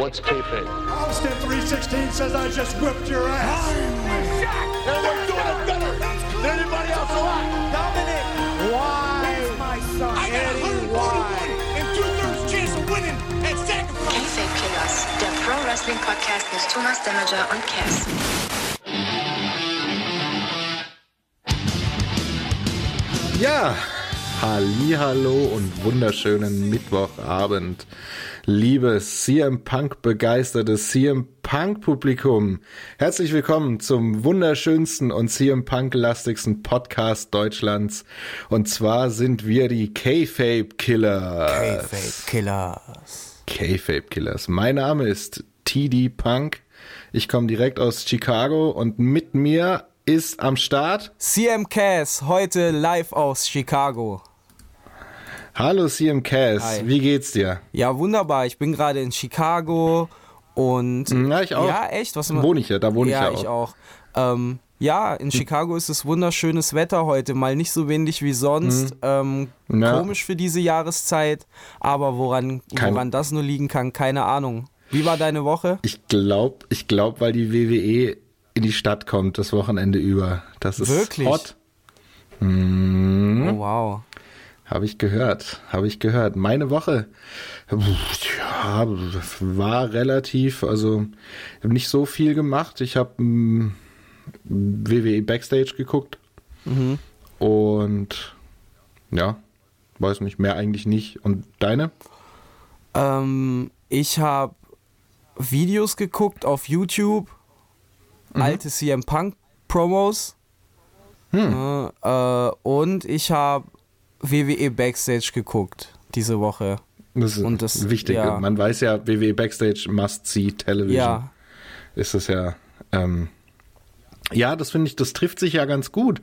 What's kayfabe? Austin 316 says I just whipped your ass. Everyone's doing it better than anybody else alive. Dominic, why? That's my son. I got a 141 and two-thirds chance of winning at sacrifice. Kayfabe Killers, der Pro Wrestling Podcast mit Thomas Damager und Cass. Ja, Hallo und wunderschönen Mittwochabend, liebes CM Punk begeistertes CM Punk Publikum. Herzlich willkommen zum wunderschönsten und CM Punk lastigsten Podcast Deutschlands. Und zwar sind wir die K-Fape Killers. K-Fape Killers. K-Fape Killers. Mein Name ist TD Punk. Ich komme direkt aus Chicago und mit mir ist am Start CM Cass, heute live aus Chicago. Hallo CM Cass, Hi. wie geht's dir? Ja, wunderbar. Ich bin gerade in Chicago und. Ja, ich auch. Ja, echt? Was immer- Wohne ich ja, da wohne ich ja, ja auch. ich auch. Ähm, ja, in Chicago ist es wunderschönes Wetter heute. Mal nicht so windig wie sonst. Ähm, Mhm. Ja. Komisch für diese Jahreszeit. Aber woran, Kein- woran das nur liegen kann, keine Ahnung. Wie war deine Woche? Ich glaube, ich glaub, weil die WWE in die Stadt kommt das Wochenende über. Das ist Wirklich? hot. Mhm. Oh, wow. Habe ich gehört, habe ich gehört. Meine Woche ja, war relativ, also nicht so viel gemacht. Ich habe WWE Backstage geguckt und ja, weiß nicht, mehr eigentlich nicht. Und deine? Ähm, ich habe Videos geguckt auf YouTube, Mhm. alte CM Punk Promos. Hm. Äh, äh, und ich habe WWE Backstage geguckt diese Woche. Das ist Und das- wichtig. ja. Man weiß ja, WWE Backstage must see Television. Ja, ist es ja. Ähm, ja, das finde ich, das trifft sich ja ganz gut.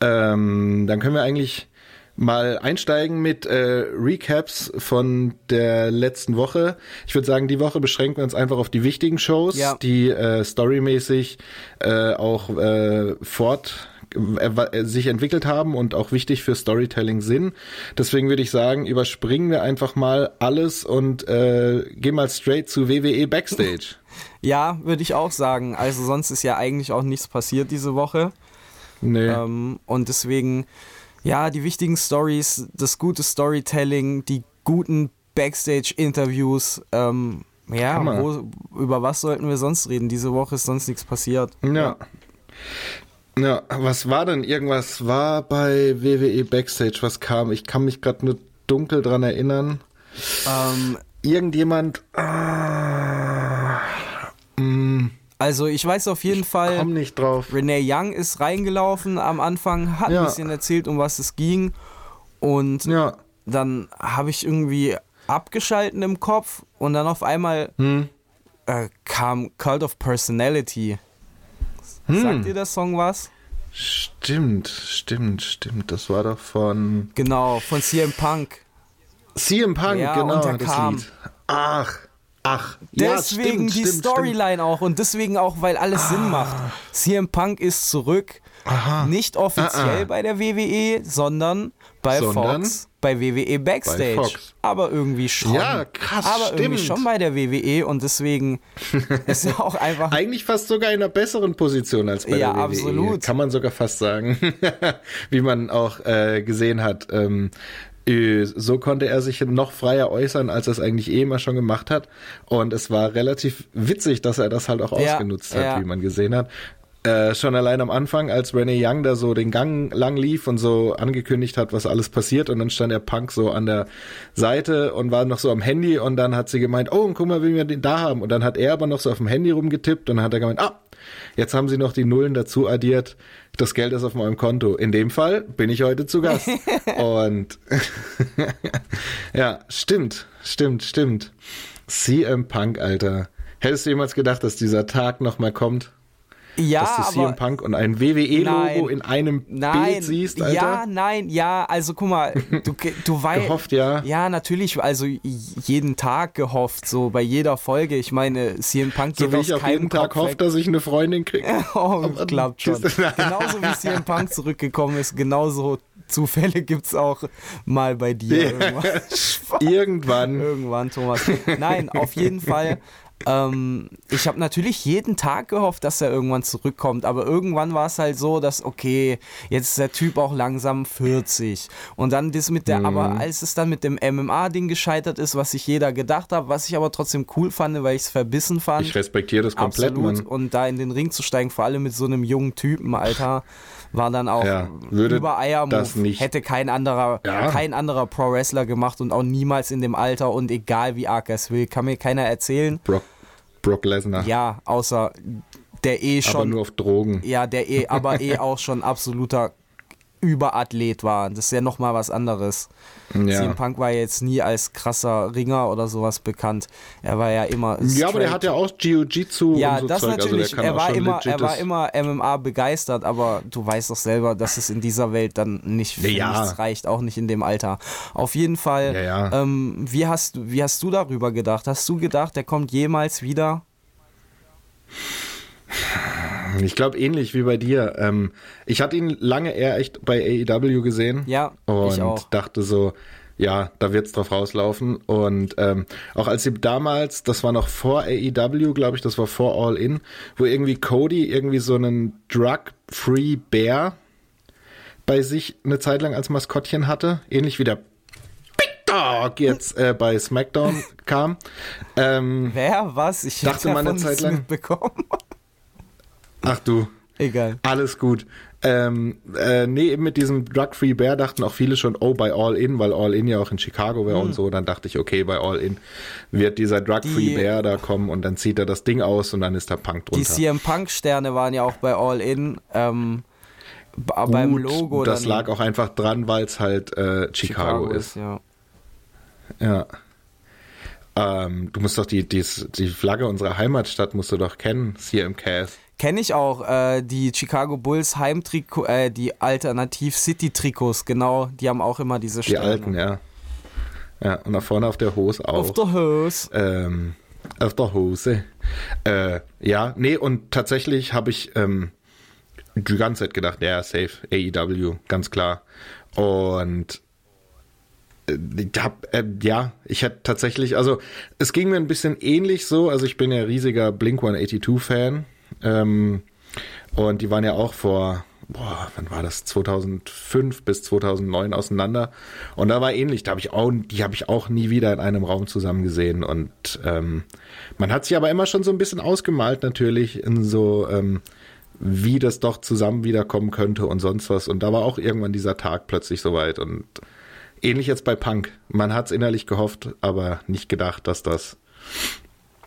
Ähm, dann können wir eigentlich mal einsteigen mit äh, Recaps von der letzten Woche. Ich würde sagen, die Woche beschränken wir uns einfach auf die wichtigen Shows, Ja. die äh, storymäßig äh, auch äh, fort sich entwickelt haben und auch wichtig für Storytelling sind. Deswegen würde ich sagen, überspringen wir einfach mal alles und äh, gehen mal straight zu WWE Backstage. ja, würde ich auch sagen. Also sonst ist ja eigentlich auch nichts passiert diese Woche. Nee. Ähm, und deswegen, ja, die wichtigen Stories, das gute Storytelling, die guten Backstage-Interviews. Ähm, ja, wo, über was sollten wir sonst reden? Diese Woche ist sonst nichts passiert. Ja. Ja, was war denn irgendwas war bei WWE Backstage, was kam? Ich kann mich gerade nur dunkel dran erinnern. Ähm, Irgendjemand ah, mm, also ich weiß auf jeden Fall, komm nicht drauf. Renee Young ist reingelaufen am Anfang, hat Ja. ein bisschen erzählt, um was es ging. Und Ja, dann habe ich irgendwie abgeschalten im Kopf und dann auf einmal Hm. äh, kam Cult of Personality. Hm. Sagt dir der Song was? stimmt, stimmt, stimmt. Das war doch von Genau, von CM Punk. CM Punk, Ja, genau, das kam. Lied. Ach, ach. ja, Deswegen stimmt, die stimmt, Storyline auch und deswegen auch, weil alles Sinn macht. CM Punk ist zurück. Nicht offiziell Ah, ah. bei der WWE, sondern bei Sondern Fox, bei WWE Backstage. Fox. Aber irgendwie schon. Ja, krass, Aber irgendwie stimmt. schon bei der WWE und deswegen ist ja auch einfach. Eigentlich fast sogar in einer besseren Position als bei Ja, der WWE. absolut. Kann man sogar fast sagen. Wie man auch äh, gesehen hat. Ähm, äh, so konnte er sich noch freier äußern, als er es eigentlich eh immer schon gemacht hat. Und es war relativ witzig, dass er das halt auch Ja, ausgenutzt hat, ja. wie man gesehen hat. Äh, schon allein am Anfang, als Renee Young da so den Gang lang lief und so angekündigt hat, was alles passiert und dann stand der Punk so an der Seite und war noch so am Handy und dann hat sie gemeint, oh, und guck mal, wie wir den da haben und dann hat er aber noch so auf dem Handy rumgetippt und dann hat er gemeint, ah, jetzt haben sie noch die Nullen dazu addiert, das Geld ist auf meinem Konto. In dem Fall bin ich heute zu Gast. und ja, stimmt, stimmt, stimmt. CM Punk, Alter. Hättest du jemals gedacht, dass dieser Tag nochmal kommt? Ja, dass du CM. Punk und ein WWE-Logo Nein. in einem Nein, Bild siehst, Alter? ja, nein, ja, also guck mal, du, du weißt. Gehofft, ja. Ja, natürlich, also jeden Tag gehofft, so bei jeder Folge. Ich meine, CM Punk geht So wie aus ich auf jeden Tag hoffe, dass ich eine Freundin kriege. Oh, Aber- klappt schon. genauso wie CM Punk zurückgekommen ist, genauso Zufälle gibt's auch mal bei dir irgendwann. Irgendwann. Irgendwann, Thomas. Nein, auf jeden Fall. Ähm, ich habe natürlich jeden Tag gehofft, dass er irgendwann zurückkommt, aber irgendwann war es halt so, dass, okay, jetzt ist der Typ auch langsam 40. Und dann das mit der, Mhm. aber als es dann mit dem MMA-Ding gescheitert ist, was sich jeder gedacht hat, was ich aber trotzdem cool fand, weil ich es verbissen fand. Ich respektiere das komplett, Absolut. Mann. Und da in den Ring zu steigen, vor allem mit so einem jungen Typen, Alter, war dann auch Ja, über Eier das nicht- Hätte kein anderer, Ja. kein anderer Pro-Wrestler gemacht und auch niemals in dem Alter und egal wie arg er es will, kann mir keiner erzählen. Brock, Brock Lesnar. Ja, außer der eh aber schon, nur auf Drogen. ja, der eh, aber eh auch schon absoluter Überathlet war. Das ist ja nochmal was anderes. Ja. CM Punk war jetzt nie als krasser Ringer oder sowas bekannt. Er war ja immer. Ja, aber der straight. hat ja auch Jiu-Jitsu Ja, und so das Zeug. natürlich. Also der kann er, war immer, er war immer MMA begeistert, aber du weißt doch selber, dass es in dieser Welt dann nicht für Ja. nichts reicht, auch nicht in dem Alter. Auf jeden Fall, Ja. Ähm, wie, hast, du- wie hast du darüber gedacht? Hast du gedacht, der kommt jemals wieder? Ich glaube ähnlich wie bei dir. Ähm, ich hatte ihn lange eher echt bei AEW gesehen. Ja, und dachte so, ja, da wird's drauf rauslaufen. Und ähm, auch als sie damals, das war noch vor AEW, glaube ich, das war vor All In, wo irgendwie Cody irgendwie so einen Drug-Free Bear bei sich eine Zeit lang als Maskottchen hatte, ähnlich wie der Big Dog jetzt äh, bei SmackDown kam. Ähm, Wer? Was? Ich Dachte man eine Zeit lang. mitbekommen. Ach du, Egal. Alles gut. Ähm, äh, nee, eben mit diesem Drug-Free Bear dachten auch viele schon, oh, bei All In, weil All In ja auch in Chicago wäre und so. Dann dachte ich, okay, bei All In wird dieser Drug-Free Die- Bear da kommen und dann zieht er das Ding aus und dann ist der Punk Die drunter. CM Punk-Sterne waren ja auch bei All In. Ähm, b- beim Gut, Logo. das lag auch einfach dran, weil es halt äh, Chicago, ist. Ja. Ja. Ähm, du musst doch die, die, die Flagge unserer Heimatstadt musst du doch kennen, CM Cass. Kenne ich auch, äh, die Chicago Bulls Heimtrikot, äh, die Alternativ City Trikots, genau, die haben auch immer diese Die Sterne. alten, ja. Ja, und da vorne auf der Hose auch. Auf der Hose. ähm, auf der Hose. Äh, ja, nee, und tatsächlich habe ich ähm, die ganze Zeit gedacht, ja, safe, AEW, ganz klar. Und äh, ich hab, äh, ja, ich hätte tatsächlich, also es ging mir ein bisschen ähnlich so, also ich bin ja riesiger Blink 182-Fan. Ähm, und die waren ja auch vor, boah, wann war das? 2005 bis 2009 auseinander. Und da war ähnlich, da habe ich auch, die habe ich auch nie wieder in einem Raum zusammen gesehen. Und ähm, man hat sich aber immer schon so ein bisschen ausgemalt, natürlich, in so, ähm, wie das doch zusammen wiederkommen könnte und sonst was. Und da war auch irgendwann dieser Tag plötzlich soweit. Und ähnlich jetzt bei Punk. Man hat es innerlich gehofft, aber nicht gedacht, dass das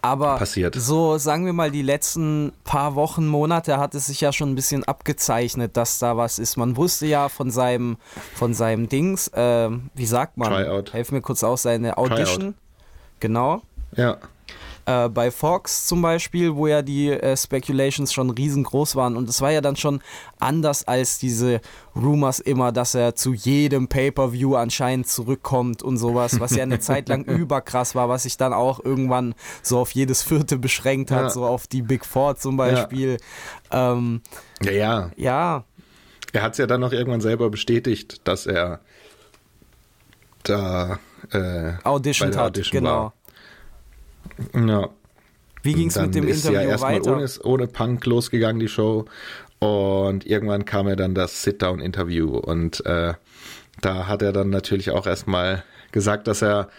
Aber passiert. so, sagen wir mal, die letzten paar Wochen, Monate hat es sich ja schon ein bisschen abgezeichnet, dass da was ist. Man wusste ja von seinem, von seinem Dings, ähm, wie sagt man? Tryout. Helf mir kurz aus, seine Audition. Genau. ja. Äh, bei Fox zum Beispiel, wo ja die äh, Speculations schon riesengroß waren. Und es war ja dann schon anders als diese Rumors immer, dass er zu jedem Pay-Per-View anscheinend zurückkommt und sowas, was ja eine Zeit lang überkrass war, was sich dann auch irgendwann so auf jedes vierte beschränkt hat, Ja. so auf die Big Four zum Beispiel. Ja, ähm, Ja, ja. ja Er hat es ja dann noch irgendwann selber bestätigt, dass er da äh, Audition hat, genau. war. Ja. Wie ging es mit dem ist Interview ja erstmal weiter? ohne, ohne Punk losgegangen, die Show. Und irgendwann kam ja dann das Sit-Down-Interview. Und äh, da hat er dann natürlich auch erstmal gesagt, dass er,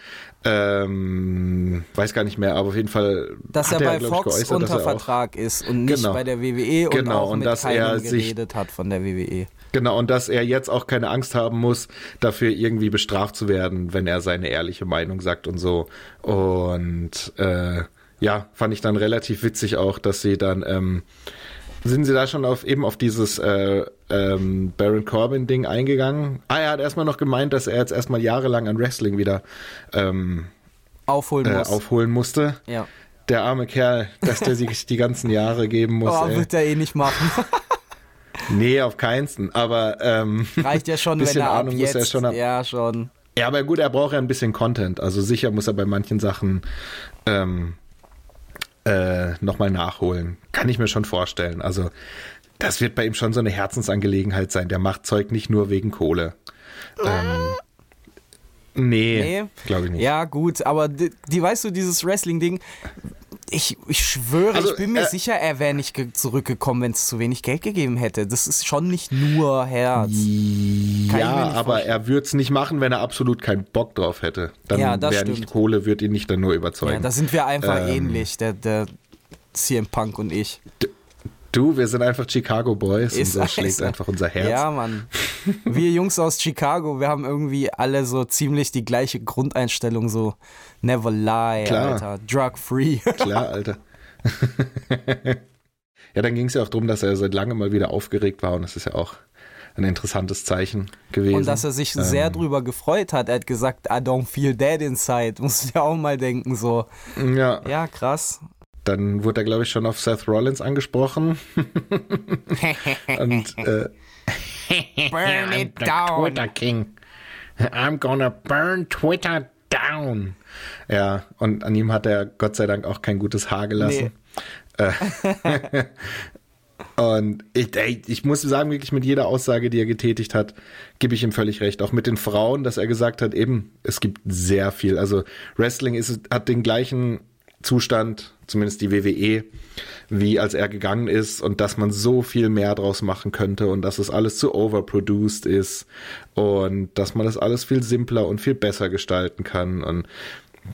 ähm, weiß gar nicht mehr, aber auf jeden Fall dass er bei ich, Fox geäußert, unter er auch- Vertrag ist und nicht Genau. bei der WWE und Genau, auch und mit dass er sich- geredet hat von der. WWE. Genau, und dass er jetzt auch keine Angst haben muss, dafür irgendwie bestraft zu werden, wenn er seine ehrliche Meinung sagt und so. Und äh, ja, fand ich dann relativ witzig auch, dass sie dann, ähm, sind sie da schon auf eben auf dieses äh, ähm, Baron Corbin-Ding eingegangen? Ah, er hat erstmal noch gemeint, dass er jetzt erstmal jahrelang an Wrestling wieder ähm, Aufholen äh, muss. aufholen musste. ja. Der arme Kerl, dass der sich die ganzen Jahre geben muss. Oh, ey. wird er eh nicht machen. Nee, auf keinsten. Aber ähm, Reicht ja schon, wenn bisschen er ab Ahnung jetzt, muss er schon haben. ja schon. Ja, aber gut, er braucht ja ein bisschen Content. Also sicher muss er bei manchen Sachen ähm, äh, nochmal nachholen. Kann ich mir schon vorstellen. Also das wird bei ihm schon so eine Herzensangelegenheit sein. Der macht Zeug nicht nur wegen Kohle. Ähm, nee, Nee. glaube ich nicht. Ja, gut, aber die, die weißt du, dieses Wrestling-Ding, ich, ich schwöre, Also, ich bin mir äh, sicher, er wäre nicht ge- zurückgekommen, wenn es zu wenig Geld gegeben hätte. Das ist schon nicht nur Herz. Kann Ja, aber vorstellen. er würde es nicht machen, wenn er absolut keinen Bock drauf hätte. Dann Ja, wäre nicht. Kohle, wird ihn nicht dann nur Ja, überzeugen. da sind wir einfach Ähm. ähnlich, der, der CM Punk und ich. Du, wir sind einfach Chicago Boys Ist und so schlägt so. einfach unser Herz. Ja, Mann. Wir Jungs aus Chicago, wir haben irgendwie alle so ziemlich die gleiche Grundeinstellung, so never lie, Klar. Alter. Drug free. Klar, Alter. ja, dann ging es ja auch darum, dass er seit langem mal wieder aufgeregt war und das ist ja auch ein interessantes Zeichen gewesen. Und dass er sich Ähm. sehr drüber gefreut hat. Er hat gesagt, I don't feel dead inside. Musst du ja auch mal denken, so. ja, Ja, krass. Dann wurde er, glaube ich, schon auf Seth Rollins angesprochen. und äh, Burn it Twitter King. I'm gonna burn Twitter down. Ja, und an ihm hat er Gott sei Dank auch kein gutes Haar gelassen. Äh, und ich, ey, ich muss sagen, wirklich mit jeder Aussage, die er getätigt hat, gebe ich ihm völlig recht. Auch mit den Frauen, dass er gesagt hat, eben, es gibt sehr viel. Also Wrestling ist, hat den gleichen Zustand, zumindest die WWE, wie als er gegangen ist und dass man so viel mehr draus machen könnte und dass es alles zu overproduced ist und dass man das alles viel simpler und viel besser gestalten kann und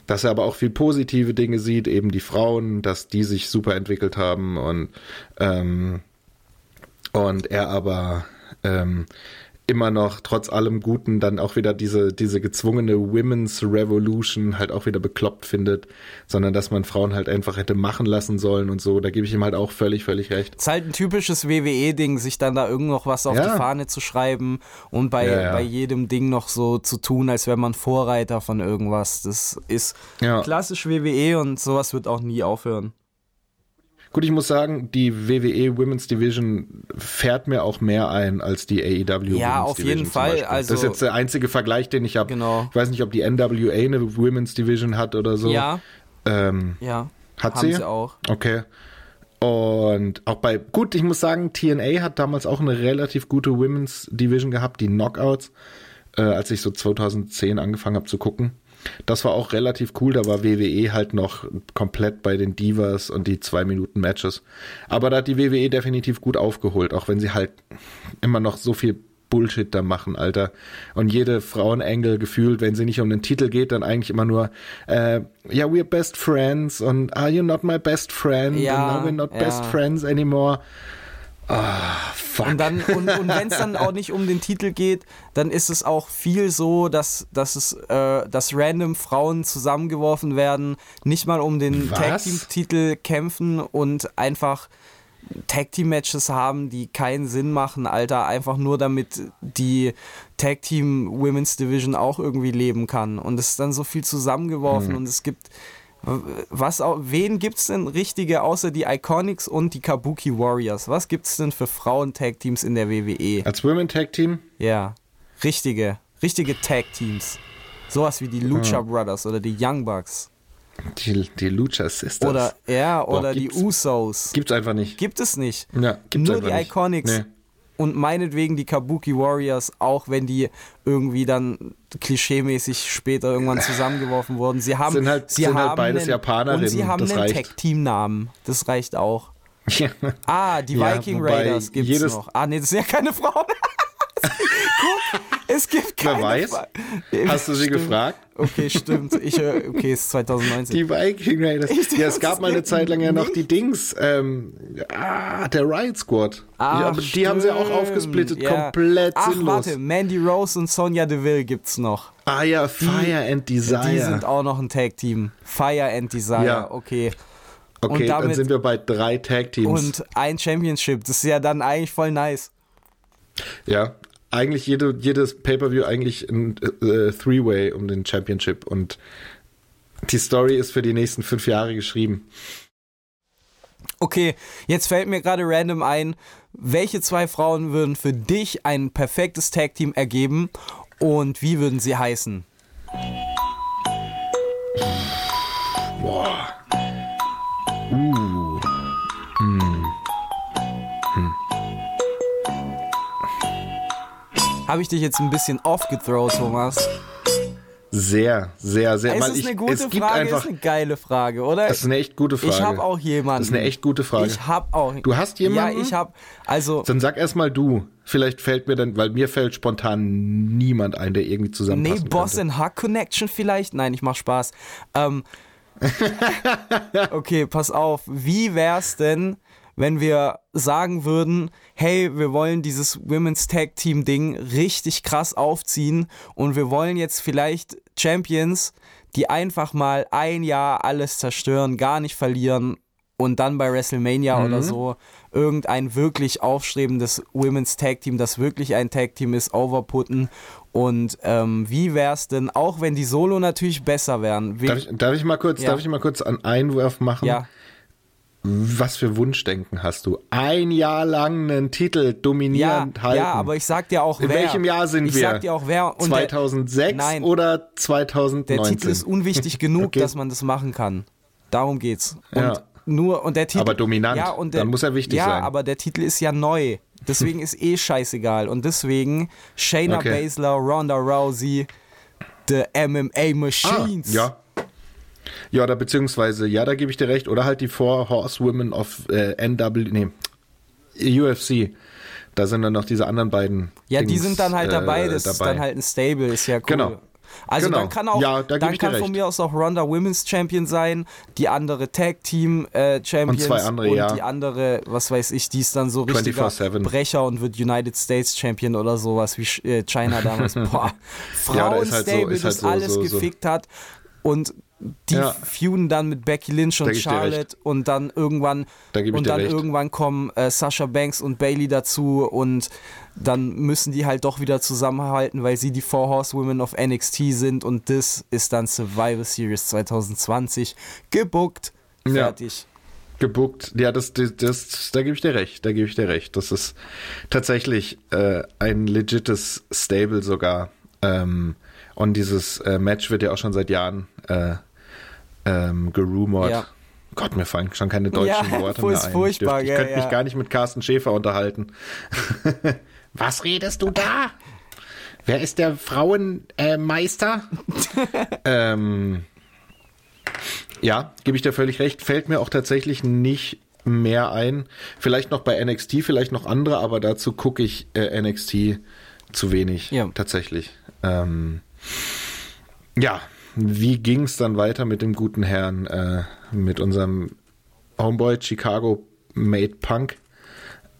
dass er aber auch viel positive Dinge sieht, eben die Frauen, dass die sich super entwickelt haben und ähm, und er aber ähm, immer noch trotz allem Guten dann auch wieder diese diese gezwungene Women's Revolution halt auch wieder bekloppt findet, sondern dass man Frauen halt einfach hätte machen lassen sollen und so. Da gebe ich ihm halt auch völlig völlig recht. Ist halt ein typisches WWE-Ding, sich dann da irgend noch was auf Ja. die Fahne zu schreiben und bei, Ja, ja. bei jedem Ding noch so zu tun, als wäre man Vorreiter von irgendwas. Das ist klassisch WWE und sowas wird auch nie aufhören. Gut, ich muss sagen, die WWE Women's Division fährt mir auch mehr ein als die AEW Ja, Women's auf Division jeden zum Fall. Beispiel. Also- das ist jetzt der einzige Vergleich, den ich habe. Genau. Ich weiß nicht, ob die NWA eine Women's Division hat oder so. Ja, Ähm, ja. Hat sie? sie auch. Okay. Und auch bei, gut, ich muss sagen, TNA hat damals auch eine relativ gute Women's Division gehabt, die Knockouts, äh, als ich so 2010 angefangen habe zu gucken. Das war auch relativ cool, da war WWE halt noch komplett bei den Divas und die zwei Minuten Matches. Aber da hat die WWE definitiv gut aufgeholt, auch wenn sie halt immer noch so viel Bullshit da machen, Alter. Und jede Frauenengel gefühlt, wenn sie nicht um den Titel geht, dann eigentlich immer nur, äh, ja, we're best friends und are you not my best friend? Ja, and now we're not ja. best friends anymore. Ah, fuck. Und dann, und, und wenn es dann auch nicht um den Titel geht, dann ist es auch viel so, dass, dass es, äh, dass random Frauen zusammengeworfen werden, nicht mal um den Was? Tag Team Titel kämpfen und einfach Tag Team Matches haben, die keinen Sinn machen, Alter, einfach nur damit die Tag Team Women's Division auch irgendwie leben kann. Und es ist dann so viel zusammengeworfen Hm. und es gibt was wen gibt's denn richtige außer die Iconics und die Kabuki Warriors? Was gibt's denn für Frauen Tag Teams in der WWE? Als Women Tag Team? Ja, richtige, richtige Tag Teams. Sowas wie die Lucha Brothers oder die Young Bucks Die, die Lucha Sisters. oder ja, Boah, oder die Usos. Gibt's einfach nicht. Gibt es nicht. Ja, gibt's Nur die nicht. Iconics. Nee. Und meinetwegen die Kabuki Warriors, auch wenn die irgendwie dann klischeemäßig später irgendwann zusammengeworfen wurden. Sie haben, Sind halt- sie sind halt haben beides einen, Japanerinnen, Und sie haben das einen. Tag-Team-Namen. Das reicht auch. Ah, die Ja, Viking Raiders gibt's jedes- noch. Ah, nee, das sind ja keine Frauen. Guck, es gibt Wer keine weiß? Fra- Hast du sie Stimmt. gefragt? Okay, stimmt. Ich, okay, es ist 2019. Die Viking Raiders. Ja, es gab mal eine Zeit lang ja noch die Dings. Ähm, ah, der Riot Squad. Ach, ja, die haben sie auch aufgesplittet. Ja. Komplett Ach, sinnlos. warte, Mandy Rose und Sonja Deville gibt's noch. Ah ja, Fire and Desire. Die sind auch noch ein Tag-Team. Fire and Desire, Ja. okay. okay, und dann damit- sind wir bei drei Tag Teams. Und ein Championship, das ist ja dann eigentlich voll nice. Ja, eigentlich jede, jedes Pay-Per-View eigentlich ein äh, Three-Way um den Championship und die Story ist für die nächsten fünf Jahre geschrieben. Okay, jetzt fällt mir gerade random ein, welche zwei Frauen würden für dich ein perfektes Tag-Team ergeben und wie würden sie heißen? Habe ich dich jetzt ein bisschen aufgethrowt, Thomas? Sehr, sehr, sehr. Es weil ist ich, eine gute es gibt Frage, einfach, ist eine geile Frage, oder? das ist eine echt gute Frage. Ich habe auch jemanden. Das ist eine echt gute Frage. Ich habe auch. Du hast jemanden? Ja, ich habe. Also Dann sag erstmal du. Vielleicht fällt mir dann, weil mir fällt spontan niemand ein, der irgendwie nee, zusammenpassen Boss könnte. and Huck Connection vielleicht. Nein, ich mach Spaß. Ähm, okay, pass auf. Wie wär's denn, wenn wir sagen würden, hey, wir wollen dieses Women's Tag Team Ding richtig krass aufziehen und wir wollen jetzt vielleicht Champions, die einfach mal ein Jahr alles zerstören, gar nicht verlieren und dann bei WrestleMania oder so irgendein wirklich aufstrebendes Women's Tag Team, das wirklich ein Tag Team ist, overputten. Und ähm, wie wär's denn, auch wenn die Solo natürlich besser wären? Darf ich, darf ich mal kurz, Ja. darf ich mal kurz einen Einwurf machen? ja, Was für Wunschdenken hast du? Ein Jahr lang einen Titel ja, dominierend halten. ja, aber ich sag dir auch In wer. welchem Jahr sind ich wir? Ich sag dir auch wer. Und 2006 der, nein, oder 2019? der Titel ist unwichtig genug, Okay. dass man das machen kann. Darum geht's. Und Ja. nur und der Titel. Aber dominant. Ja, und der, Dann muss er wichtig ja, sein. aber der Titel ist ja neu. Deswegen ist eh scheißegal. Und deswegen Shayna Okay. Baszler, Ronda Rousey, the MMA Ah, Machines. ja. Ja, oder beziehungsweise, ja, da gebe ich dir recht. Oder halt die Four Horsewomen of äh, NW, nee, UFC. Da sind dann noch diese anderen beiden. Ja, die Dings, sind dann halt äh, dabei. Das ist dabei. dann halt ein Stable, ist ja cool. Genau. Also Genau. dann kann auch, Ja, da dann kann von recht. mir aus auch Ronda Women's Champion sein, die andere Tag Team äh, Champions Und zwei andere, und ja. die andere, was weiß ich, die ist dann so richtiger 24/7. Brecher und wird United States Champion oder sowas wie äh, China damals. Boah, Ja, da ist halt so- Frauenstable, ist halt das so- alles so. gefickt hat und die Ja. feuden dann mit Becky Lynch und. Charlotte und dann irgendwann Da und dann recht. irgendwann kommen äh, Sasha Banks und Bailey dazu und dann müssen die halt doch wieder zusammenhalten, weil sie die Four Horsewomen of NXT sind und das ist dann Survivor Series 2020 gebuckt. Ja. Fertig. gebuckt. Ja, das, das, das da gebe ich dir recht. Da gebe ich dir recht. Das ist tatsächlich äh, ein legites Stable sogar. Ähm, und dieses äh, Match wird ja auch schon seit Jahren äh, ähm, gerumort. Ja. Gott, mir fallen schon keine deutschen Ja, Worte mehr ein. furchtbar, ich gell, könnte mich gar nicht mit Carsten Schäfer unterhalten. Was redest du da? Wer ist der Frauenmeister? ähm, ja, gebe ich dir völlig recht. Fällt mir auch tatsächlich nicht mehr ein. Vielleicht noch bei NXT, vielleicht noch andere, aber dazu gucke ich äh, NXT zu wenig. Ja. Tatsächlich. Ähm, ja, wie ging es dann weiter mit dem guten Herrn, äh, mit unserem Homeboy Chicago Made Punk?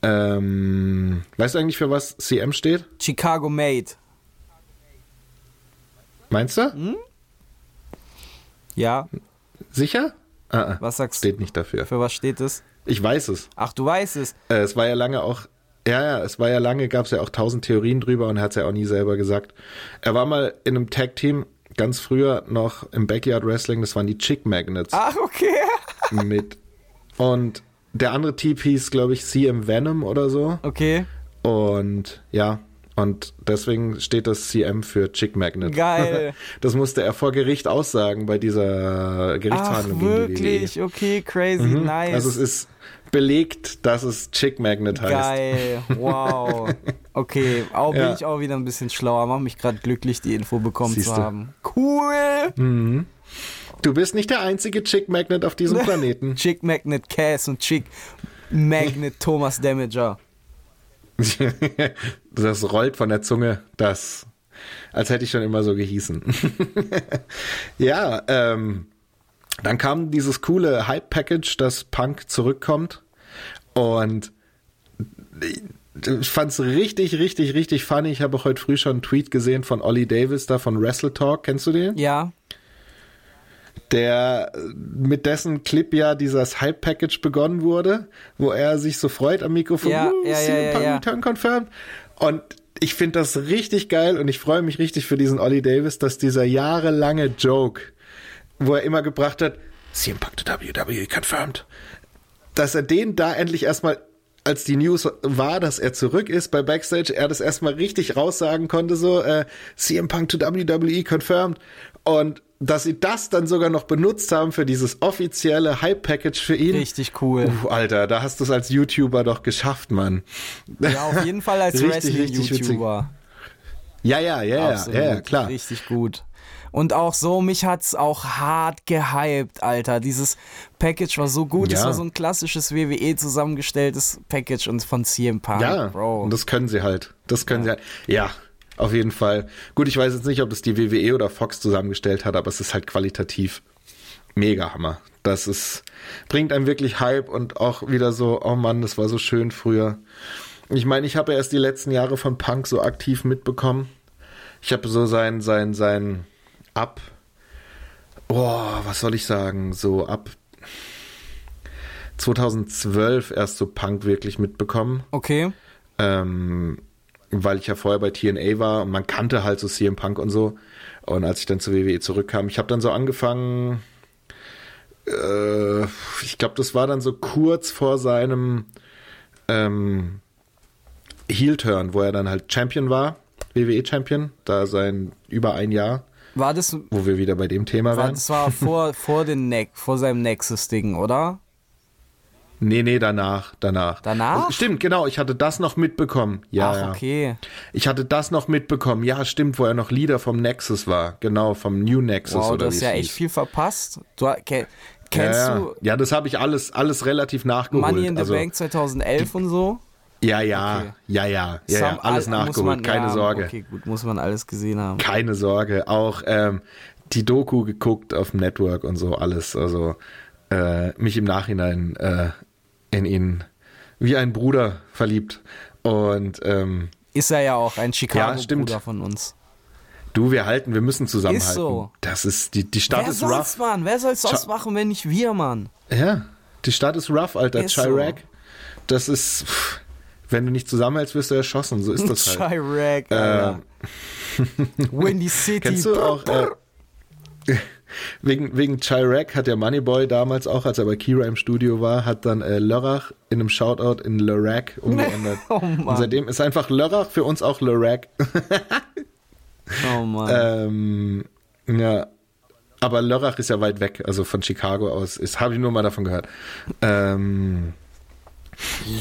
Ähm, weißt du eigentlich, für was CM steht? Chicago Made. Meinst du? Hm? Ja, Sicher? Ah, ah, was sagst du? steht nicht dafür. Für was steht es? Ich weiß es. Ach, du weißt es. Äh, es war ja lange auch, ja, ja, es war ja lange, gab es ja auch tausend Theorien drüber und er hat es ja auch nie selber gesagt. Er war mal in einem Tag-Team, ganz früher noch im Backyard Wrestling, das waren die Chick Magnets Ach, okay. mit. Und der andere Typ hieß, glaube ich, CM Venom oder so. Okay, Und ja, und deswegen steht das CM für Chick Magnet. Geil. Das musste er vor Gericht aussagen bei dieser ach Gerichtsverhandlung die WWE. wirklich, okay, crazy, nice. Also es ist belegt, dass es Chick Magnet heißt. Geil, wow. Okay, auch bin Ja. ich auch wieder ein bisschen schlauer. Mach mich gerade glücklich, die Info bekommen Siehste. zu haben. Cool. Du bist nicht der einzige Chick Magnet auf diesem Planeten. Chick Magnet Cass und Chick Magnet Thomas Damager. das rollt von der Zunge, das, als hätte ich schon immer so gehießen. ja, ähm, dann kam dieses coole Hype-Package, dass Punk zurückkommt und ich fand's richtig, richtig, richtig funny. Ich habe auch heute früh schon einen Tweet gesehen von Ollie Davis da von Wrestle Talk. Kennst du den? Ja, der mit dessen Clip ja dieses Hype-Package begonnen wurde, wo er sich so freut am Mikrofon, Ja, "Woo, ja, CM ja, ja, Punk ja. Return confirmed. Und ich finde das richtig geil und ich freue mich richtig für diesen Ollie Davis, dass dieser jahrelange Joke, wo er immer gebracht hat, CM Punk to WWE confirmed, dass er den da endlich erstmal als die News war, dass er zurück ist bei Backstage, er das erstmal richtig raussagen konnte, so äh, CM Punk to WWE confirmed und dass sie das dann sogar noch benutzt haben für dieses offizielle Hype-Package für ihn. richtig cool. Puh, Alter, da hast du es als YouTuber doch geschafft, Mann. Ja, auf jeden Fall als. Wrestling-YouTuber. Ja, ja, ja, ja, Absolut. ja, ja, klar. Richtig gut. Und auch so, mich hat's auch hart gehypt, Alter. Dieses Package war so gut. Es Ja. war so ein klassisches WWE zusammengestelltes Package und von CM Punk, Ja, Bro. und das können sie halt. Das können sie halt. Ja, auf jeden Fall. Gut, ich weiß jetzt nicht, ob das die WWE oder Fox zusammengestellt hat, aber es ist halt qualitativ mega Hammer. Das ist, bringt einem wirklich Hype und auch wieder so, oh Mann, das war so schön früher. Ich meine, ich habe ja erst die letzten Jahre von Punk so aktiv mitbekommen. Ich habe so sein, sein, sein ab, oh, was soll ich sagen, so ab 2012 erst so Punk wirklich mitbekommen okay. ähm, weil ich ja vorher bei TNA war und man kannte halt so CM Punk und so. Und als ich dann zur WWE zurückkam, ich habe dann so angefangen, äh, ich glaube, das war dann so kurz vor seinem ähm, Heel-Turn, wo er dann halt Champion war, WWE-Champion, da sein über ein Jahr, War das, wo wir wieder bei dem Thema war, waren. das war vor, vor, den ne vor seinem Nexus-Ding, oder? Nee, nee, danach, danach. Danach? Stimmt, genau, ich hatte das noch mitbekommen. Ja, Ach, okay. Ich hatte das noch mitbekommen. Ja, stimmt, wo er noch Leader vom Nexus war. Genau, vom New Nexus Wow, oder du hast ja echt viel verpasst. Du ke kennst ja, ja. du Ja, das habe ich alles, alles relativ nachgeholt. Money in the also, Bank 2011 und so? Ja, ja, Okay. ja, ja, ja, ja, alles nachgeholt. man- keine ja, Sorge. Okay, gut, muss man alles gesehen haben. Keine Sorge. Auch ähm, die Doku geguckt auf dem Network und so alles. Also äh, mich im Nachhinein äh, in ihn wie ein Bruder verliebt. Und ähm, Ist er ja auch ein. Chicago-Bruder von uns. du, wir halten, wir müssen zusammenhalten. Ist so. Das ist die, die Stadt Wer ist soll's, rough. Mann? Wer soll's sonst machen, wenn nicht wir, Mann? Ja, die Stadt ist rough, Alter. Ist so. Chirac, das ist, pff, wenn du nicht zusammenhältst, wirst du erschossen. So ist das halt. Chirac, Alter. Windy City. Kennst du auch, äh, wegen, wegen Chirac hat der Moneyboy damals auch, als er bei Kira im Studio war, hat dann äh, Lörrach in einem Shoutout in Lörrach umgeändert. Oh. Und seitdem ist einfach Lörrach für uns auch Lörrach. Oh Mann. ähm, ja. Aber Lörrach ist ja weit weg, also von Chicago aus. Habe ich nur mal davon gehört. Ähm,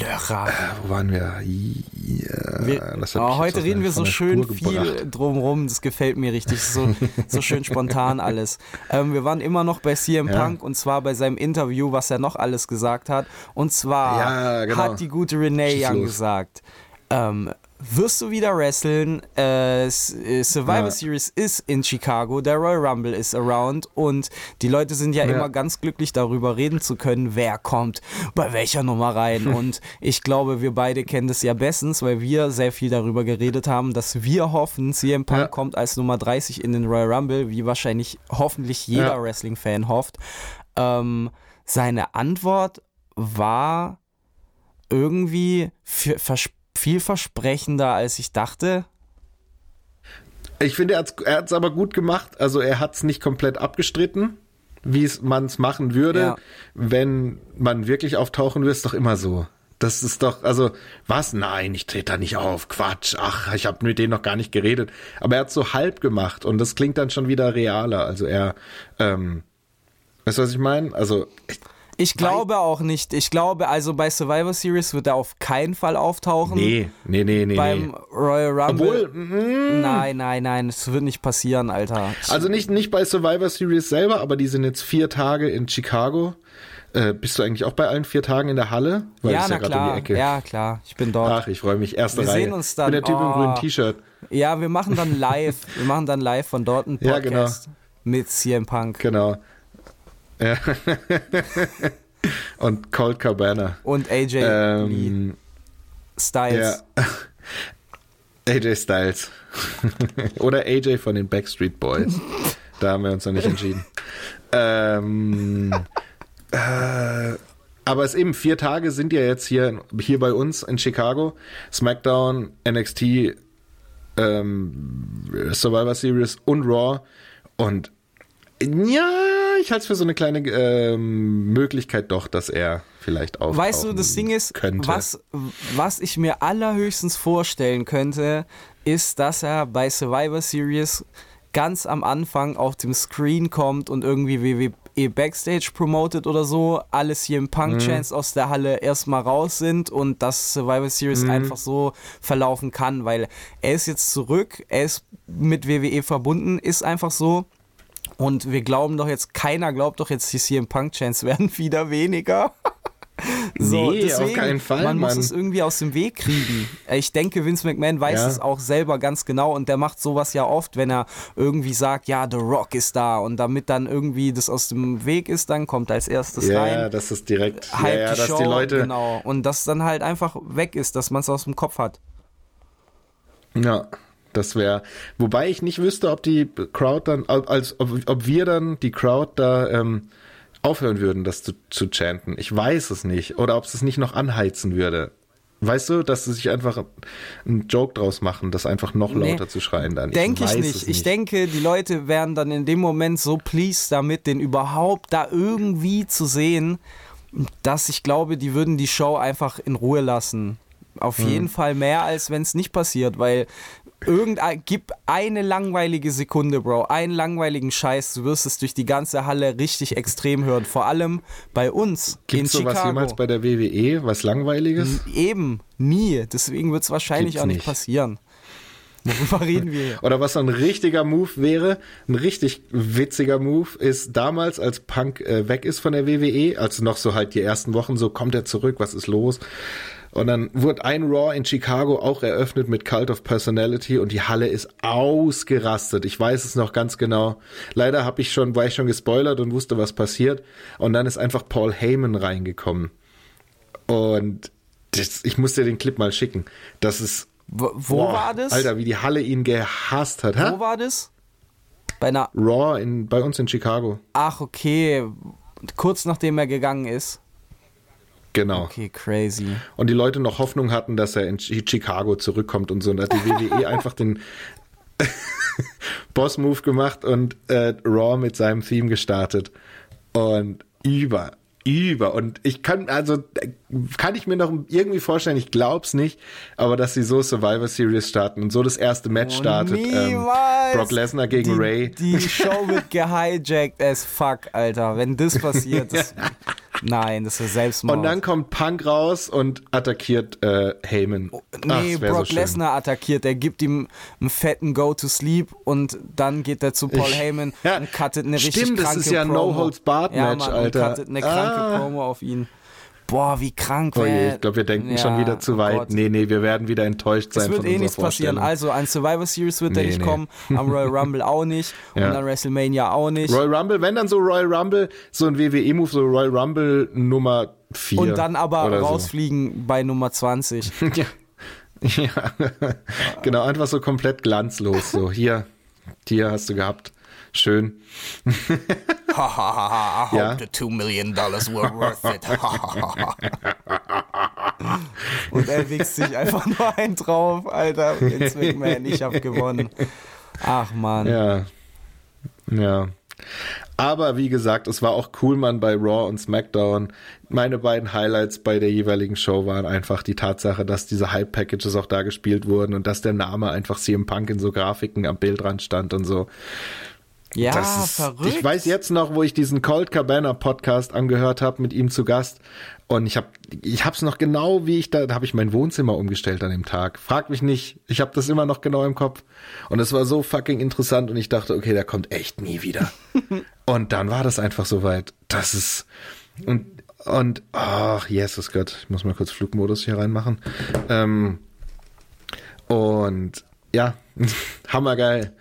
Lörrach. wo waren wir? Ja, Wir, das hat oh, heute reden wir so schön Spur viel gebracht. drumrum, das gefällt mir richtig, so, so schön spontan alles. Ähm, wir waren immer noch bei CM Ja. Punk und zwar bei seinem Interview, was er noch alles gesagt hat. Und zwar Ja, genau. hat die gute Renee Young gesagt, ähm, wirst du wieder wresteln? Äh, äh, Survivor Ja. Series ist in Chicago, der Royal Rumble ist around und die Leute sind ja, Ja. immer ganz glücklich darüber reden zu können, wer kommt bei welcher Nummer rein. und ich glaube, wir beide kennen das ja bestens, weil wir sehr viel darüber geredet haben, dass wir hoffen, CM Punk Ja. kommt als Nummer 30 in den Royal Rumble, wie wahrscheinlich hoffentlich jeder. Wrestling-Fan hofft. Ähm, seine Antwort war irgendwie fi- vers- vielversprechender, als ich dachte. Ich finde, er hat es aber gut gemacht. Also er hat es nicht komplett abgestritten, wie man es machen würde. Ja. Wenn man wirklich auftauchen würde, ist doch immer so. Das ist doch, also, was? Nein, ich trete da nicht auf. Quatsch. Ach, ich habe mit denen noch gar nicht geredet. Aber er hat so halb gemacht und das klingt dann schon wieder realer. Also er, ähm, weißt du, was ich meine? Also, ich, glaube auch nicht. Ich glaube, also bei Survivor Series wird er auf keinen Fall auftauchen. nee, nee, nee, nee, Beim nee. Royal Rumble. Obwohl, mm, nein, nein, nein, es wird nicht passieren, Alter. Also nicht, nicht bei Survivor Series selber, aber die sind jetzt vier Tage in Chicago. Äh, bist du eigentlich auch bei allen vier Tagen in der Halle? Weil ja, na grad klar. Um die Ecke. Ja, klar. Ich bin dort. Ach, ich freue mich. Erste Wir Reihe. sehen uns dann. Ich bin der Typ im Oh. grünen T-Shirt. Ja, wir machen dann live. wir machen dann live von dort einen Ja, genau. Podcast mit CM Punk Genau. Ja. Und Colt Cabana. und AJ Ähm, Styles. ja. AJ Styles. Oder AJ von den Backstreet Boys. Da haben wir uns noch nicht entschieden. ähm, äh, aber es eben vier Tage sind ja jetzt hier, hier bei uns in Chicago. SmackDown, NXT, ähm, Survivor Series und Raw. Und ja, ich halte es für so eine kleine ähm, Möglichkeit doch, dass er vielleicht auch. Weißt du, das Ding ist, könnte. was, was ich mir allerhöchstens vorstellen könnte, ist, dass er bei Survivor Series ganz am Anfang auf dem Screen kommt und irgendwie WW eh Backstage promoted oder so, alles hier im Mhm. Punk-Chance aus der Halle erstmal raus sind und dass Survivor Mhm. Series einfach so verlaufen kann, weil er ist jetzt zurück, er ist mit WWE verbunden, ist einfach so. Und wir glauben doch jetzt, keiner glaubt doch jetzt, die CM Punk Chance werden wieder weniger. Nee, auf keinen Fall, Man muss Mann. es irgendwie aus dem Weg kriegen. Ich denke, Vince McMahon weiß Ja. es auch selber ganz genau und der macht sowas ja oft, wenn er irgendwie sagt, ja, The Rock ist da und damit dann irgendwie das aus dem Weg ist, dann kommt als erstes Ja, rein. ja, dass es direkt, ja, hype ja, die dass Show, die Leute, genau. Und das dann halt einfach weg ist, dass man es aus dem Kopf hat. ja, das wäre, wobei ich nicht wüsste, ob die Crowd dann, als, ob, ob wir dann die Crowd da ähm, aufhören würden, das zu, zu chanten. Ich weiß es nicht. Oder ob es es nicht noch anheizen würde. Weißt du, dass sie sich einfach einen Joke draus machen, das einfach noch Nee, lauter zu schreien dann. Denke ich, weiß nicht. Ich denke, die Leute wären dann in dem Moment so pleased damit, den überhaupt da irgendwie zu sehen, dass ich glaube, die würden die Show einfach in Ruhe lassen. Auf Hm. jeden Fall mehr, als wenn es nicht passiert, weil irgendein, gib eine langweilige Sekunde, Bro, einen langweiligen Scheiß, du wirst es durch die ganze Halle richtig extrem hören. Vor allem bei uns Gibt in es sowas jemals bei der WWE, was Langweiliges? Eben, nie. Deswegen wird es wahrscheinlich Gibt's auch nicht nicht. passieren. Worüber reden wir? Oder was so ein richtiger Move wäre, ein richtig witziger Move, ist damals, als Punk äh, weg ist von der WWE, als noch so halt die ersten Wochen so, kommt er zurück, was ist los? Und dann wurde ein Raw in Chicago auch eröffnet mit Cult of Personality und die Halle ist ausgerastet. Ich weiß es noch ganz genau. Leider habe ich schon, war ich schon gespoilert und wusste, was passiert. Und dann ist einfach Paul Heyman reingekommen. Und das, ich muss dir den Clip mal schicken. Das ist Wo, wo Boah, war das? Alter, wie die Halle ihn gehasst hat. Hä? Wo war das? Bei einer. Raw in, bei uns in Chicago. Ach, okay. Kurz nachdem er gegangen ist. Genau. Okay, crazy. Und die Leute noch Hoffnung hatten, dass er in Chi- Chicago zurückkommt und so. Und da hat die WWE einfach den Boss-Move gemacht und äh, Raw mit seinem Theme gestartet. Und über, über. Und ich kann, also, kann ich mir noch irgendwie vorstellen, ich glaub's nicht, aber dass sie so Survivor Series starten und so das erste Match startet. Ähm, Oh. Brock Lesnar gegen die, Ray. Die Show wird gehijackt as fuck, Alter. Wenn das passiert, das, nein, das ist Selbstmord. Und dann kommt Punk raus und attackiert äh, Heyman. Ach, Nee, wär Brock so. Lesnar attackiert. Er gibt ihm einen fetten Go to Sleep und dann geht er zu Paul Ich- Heyman Ja, und cuttet eine richtig stimmt, das kranke ist ja ein Promo. No-Holds-Barred-Match, ja, Alter. Und cuttet eine kranke Ah. Promo auf ihn. Boah, wie krank Oh je, ich glaube, wir denken Ja, schon wieder zu oh weit. Gott. nee, nee, wir werden wieder enttäuscht sein Es wird eh nichts passieren. Also an Survivor Series wird er Nee, nicht nee. kommen, am Royal Rumble auch nicht Ja. und an WrestleMania auch nicht. Royal Rumble, wenn dann so Royal Rumble, so ein WWE-Move, so Royal Rumble Nummer 4. und dann aber rausfliegen bei Nummer 20. So. ja. ja, genau, einfach so komplett glanzlos. So, hier, hier hast du gehabt. Schön. Hahaha, I hope Ja. the two million dollars were worth it. Und er wichst sich einfach nur einen drauf, Alter. Vince McMahon, ich hab gewonnen. Ach man. Ja. Ja. Aber wie gesagt, es war auch cool, man, bei Raw und SmackDown. Meine beiden Highlights bei der jeweiligen Show waren einfach die Tatsache, dass diese Hype-Packages auch da gespielt wurden und dass der Name einfach CM Punk in so Grafiken am Bildrand stand und so. Ja, Das ist, verrückt. Ich weiß jetzt noch, wo ich diesen Colt Cabana Podcast angehört habe mit ihm zu Gast und ich habe ich hab's noch genau wie ich da da habe ich mein Wohnzimmer umgestellt an dem Tag. Frag mich nicht, ich habe das immer noch genau im Kopf und es war so fucking interessant und ich dachte, okay, der kommt echt nie wieder. und dann war das einfach soweit. Das ist und und ach, Jesus Gott, ich muss mal kurz Flugmodus hier reinmachen. Ähm, und ja, hammergeil.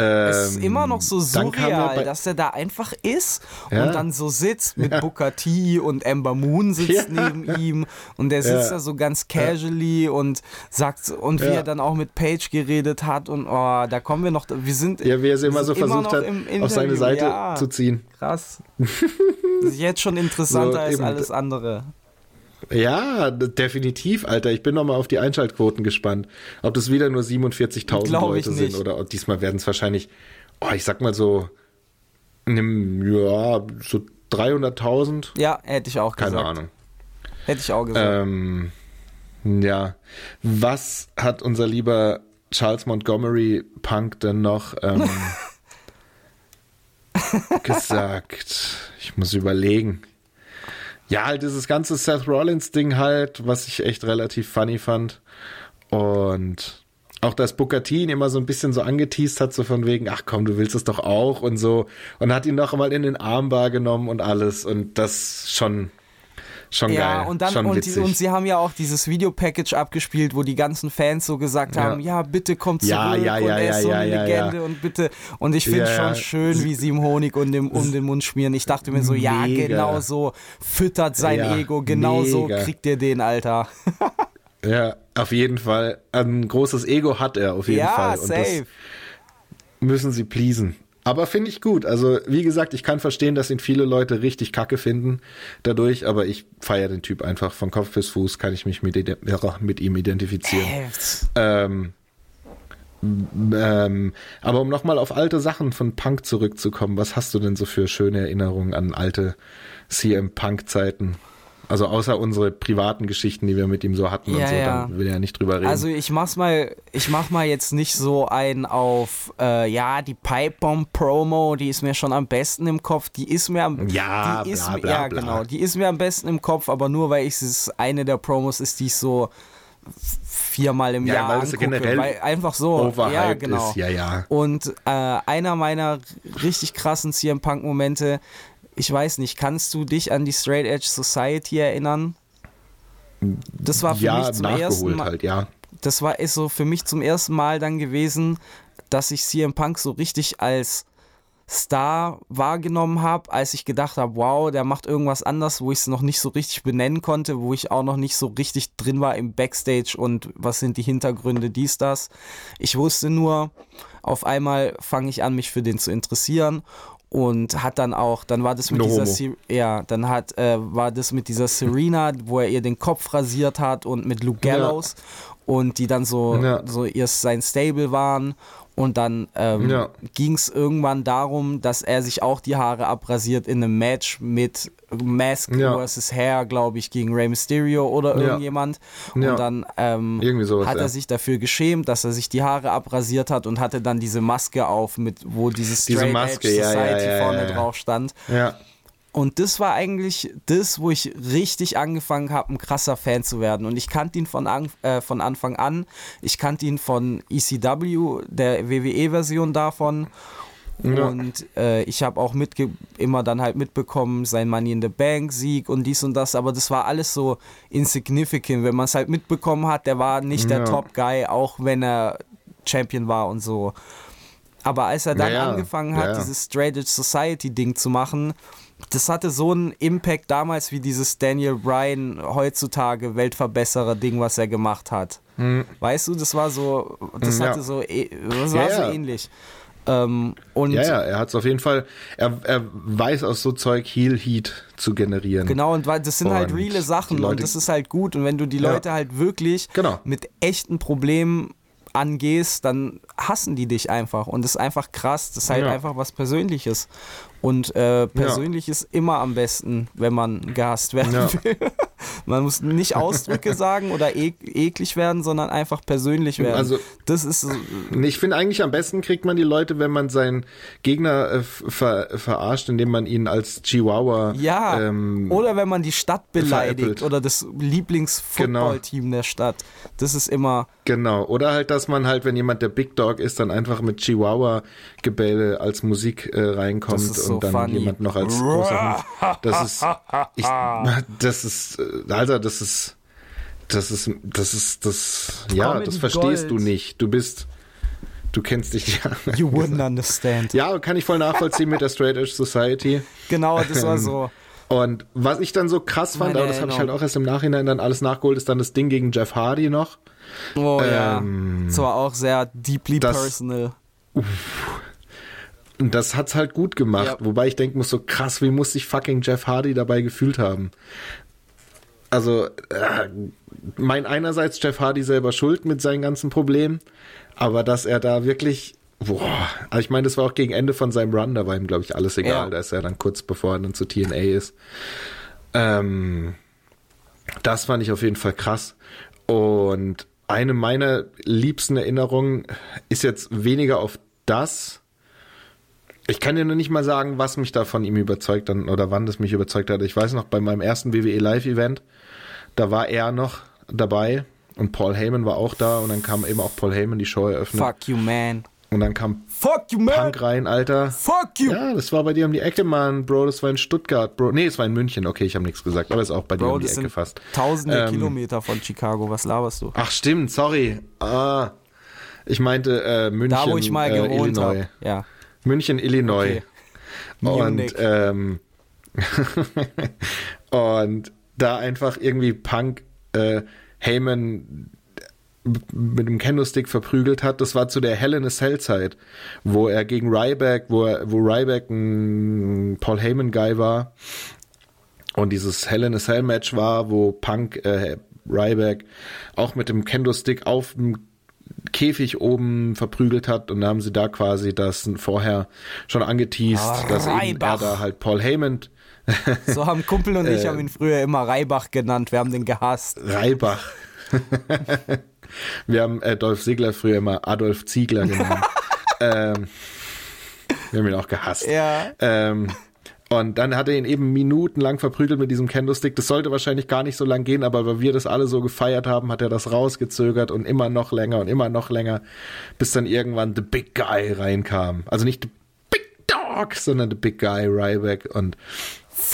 Es ist Ähm, immer noch so surreal, dass er da einfach ist Ja. und dann so sitzt mit Booker T und Amber Moon sitzt Ja. neben ihm und der sitzt Ja. da so ganz casually und sagt und wie Ja. er dann auch mit Paige geredet hat und oh, da kommen wir noch, wir sind Ja, wie er es immer so versucht noch hat, auf seine Seite ja. zu ziehen. Krass. Das ist jetzt schon interessanter So, als alles andere. Ja, definitiv, Alter. Ich bin noch mal auf die Einschaltquoten gespannt. Ob das wieder nur 47.000 Glaub ich Leute sind oder ob diesmal werden es wahrscheinlich, oh, ich sag mal so, nimm, ja, so 300.000. Ja, hätte ich auch gesagt. Keine Ahnung. Hätte ich auch gesagt. Ähm, ja. Was hat unser lieber Charles Montgomery Punk denn noch? Ähm, gesagt? Ich muss überlegen. Ja, halt dieses ganze Seth Rollins-Ding halt, was ich echt relativ funny fand. Und auch dass Booker T ihn immer so ein bisschen so angeteased hat, so von wegen, ach komm, du willst es doch auch und so. Und hat ihn noch mal in den Armbar genommen und alles. Und das schon, schon Ja, geil. und dann schon und, die, witzig. und sie haben ja auch dieses Videopackage abgespielt, wo die ganzen Fans so gesagt Ja. haben, ja, bitte komm zurück Ja, ja, und ja, er ist ja, so ja, eine ja, Legende ja. und bitte und ich finde Ja, schon ja. schön, wie sie ihm Honig und dem, um den Mund schmieren. Ich dachte mir so, ja, Mega. genau so füttert sein Ja, Ego, genau so mega. kriegt ihr den, Alter. Ja, auf jeden Fall. Ein großes Ego hat er auf jeden ja, Fall. Und das safe. müssen sie pleasen. Aber finde ich gut. Also, wie gesagt, ich kann verstehen, dass ihn viele Leute richtig kacke finden dadurch, aber ich feiere den Typ einfach von Kopf bis Fuß, kann ich mich mit, mit ihm identifizieren. Äh, Ähm, ähm, aber um nochmal auf alte Sachen von Punk zurückzukommen, was hast du denn so für schöne Erinnerungen an alte CM Punk-Zeiten? Also außer unsere privaten Geschichten, die wir mit ihm so hatten und Ja, so, ja. dann will er ja nicht drüber reden. Also ich mach's mal, ich mach mal jetzt nicht so ein auf, äh, ja, die Pipe Bomb Promo, die ist mir schon am besten im Kopf, die ist mir am, Ja, die ist bla, bla, ja genau, die ist mir am besten im Kopf, aber nur weil ich es eine der Promos ist, die ich so viermal im Ja, Jahr weil angucke, generell weil einfach so, ja genau. ist, ja, ja. Und äh, einer meiner richtig krassen CM Punk Momente, ich weiß nicht, kannst du dich an die Straight Edge Society erinnern? Das war für ja, mich zum ersten Mal halt, ja. das war ist so für mich zum ersten Mal dann gewesen, dass ich CM Punk so richtig als Star wahrgenommen habe, als ich gedacht habe, wow, der macht irgendwas anders, wo ich es noch nicht so richtig benennen konnte, wo ich auch noch nicht so richtig drin war im Backstage und was sind die Hintergründe, dies, das. Ich wusste nur, auf einmal fange ich an, mich für den zu interessieren und hat dann auch, dann war das mit No dieser, homo. Se- ja, dann hat, äh, war das mit dieser Serena, wo er ihr den Kopf rasiert hat und mit Luke Ja. Gallows und die dann so, Ja. so ihr sein Stable waren. Und dann ähm, Ja. ging es irgendwann darum, dass er sich auch die Haare abrasiert in einem Match mit Mask Ja. vs. Hair, glaube ich, gegen Rey Mysterio oder Ja. irgendjemand. Und Ja. dann ähm, Irgendwie sowas, hat er sich dafür geschämt, dass er sich die Haare abrasiert hat und hatte dann diese Maske auf, mit wo dieses Diese Straight Maske, Edge Society vorne drauf stand. Ja, Und das war eigentlich das, wo ich richtig angefangen habe, ein krasser Fan zu werden. Und ich kannte ihn von, an, äh, von Anfang an. Ich kannte ihn von ECW, der WWE-Version davon. Ja. Und äh, ich habe auch mitge immer dann halt mitbekommen, sein Money in the Bank Sieg und dies und das, aber das war alles so insignificant, wenn man es halt mitbekommen hat, der war nicht der Ja. Top Guy, auch wenn er Champion war und so. Aber als er dann Ja, ja. angefangen hat, Ja, ja. dieses Straight Edge Society Ding zu machen, das hatte so einen Impact damals wie dieses Daniel Bryan heutzutage Weltverbesserer Ding, was er gemacht hat. Weißt du, das war so, das Hm. Ja. hatte so, eh- das Ja, war so ja. ähnlich. Ähm, und ja, ja, er hat es auf jeden Fall, er, er weiß aus so Zeug Heal Heat zu generieren. Genau, und das sind halt Und reale Sachen Leute- und das ist halt gut. Und wenn du die Ja. Leute halt wirklich Genau. mit echten Problemen angehst, dann hassen die dich einfach. Und das ist einfach krass. Das ist halt Ja. einfach was Persönliches. Und äh, persönlich ist immer am besten, wenn man gehasst werden Ja. will. man muss nicht Ausdrücke sagen oder ek eklig werden, sondern einfach persönlich werden. Also- das ist so- Ich finde eigentlich am besten kriegt man die Leute, wenn man seinen Gegner äh, ver verarscht, indem man ihn als Chihuahua Ja, ähm, oder wenn man die Stadt beleidigt veräppelt. oder das Lieblingsfootballteam der Stadt. Das ist immer, Genau. Oder halt, dass man halt, wenn jemand der Big Dog ist, dann einfach mit Chihuahua-Gebelle als Musik äh, reinkommt so und dann funny. jemand noch als großer Hund. Das ist, ich, das ist, äh, Alter, das ist, das ist, das ist, das, ja, Comedy das verstehst Gold. du nicht. Du bist, du kennst dich ja. you wouldn't understand. Ja, kann ich voll nachvollziehen mit der Straight Edge Society. Genau, das war so. Und was ich dann so krass fand, Meine aber das habe ich halt auch erst im Nachhinein dann alles nachgeholt, ist dann das Ding gegen Jeff Hardy noch. Oh ja. Ähm, Das war auch sehr deeply das- personal. Und das hat's halt gut gemacht. Ja. Wobei ich denken muss, so krass, wie muss sich fucking Jeff Hardy dabei gefühlt haben? Also, äh, mein einerseits Jeff Hardy selber schuld mit seinen ganzen Problemen, aber dass er da wirklich, boah, also ich meine, das war auch gegen Ende von seinem Run, da war ihm, glaube ich, alles egal. Ja. Da ist er dann kurz bevor er dann zu TNA ist. Ähm, das fand ich auf jeden Fall krass. Und eine meiner liebsten Erinnerungen ist jetzt weniger auf das, Ich kann dir nur nicht mal sagen, was mich da von ihm überzeugt hat oder wann das mich überzeugt hat. Ich weiß noch, bei meinem ersten WWE Live-Event, da war er noch dabei und Paul Heyman war auch da und dann kam eben auch Paul Heyman die Show eröffnet. Fuck you, man. Und dann kam Fuck you, man. Punk rein, Alter. Fuck you. Ja, das war bei dir um die Ecke, Mann, Bro. Das war in Stuttgart, Bro. Nee, es war in München. Okay, ich habe nichts gesagt, aber ist auch bei dir Bro, um die Ecke sind fast. tausende Ähm, Kilometer von Chicago. Was laberst du? Ach, stimmt, sorry. Ah, ich meinte äh, München, Da, wo ich mal äh, gewohnt habe. Ja. München, Illinois. Okay. Und, ähm, und da einfach irgendwie Punk äh, Heyman mit dem Candlestick verprügelt hat. Das war zu der Hell in a Cell Zeit, wo er gegen Ryback, wo, er, wo Ryback ein Paul Heyman Guy war und dieses Hell in a Cell Match war, wo Punk äh, Ryback auch mit dem Kendo-Stick auf dem Käfig oben verprügelt hat und da haben sie da quasi das vorher schon angeteased, Ah, dass eben er da halt Paul Heyman So haben Kumpel und ich Äh, haben ihn früher immer Reibach genannt. Wir haben den gehasst. Reibach. Wir haben äh, Dolph Ziegler früher immer Adolf Ziegler genannt. ähm, wir haben ihn auch gehasst. Ja. Ähm, und dann hat er ihn eben minutenlang verprügelt mit diesem Kendo-Stick. Das sollte wahrscheinlich gar nicht so lang gehen, aber weil wir das alle so gefeiert haben, hat er das rausgezögert und immer noch länger und immer noch länger, bis dann irgendwann The Big Guy reinkam. Also nicht The Big Dog, sondern The Big Guy, Ryback. Und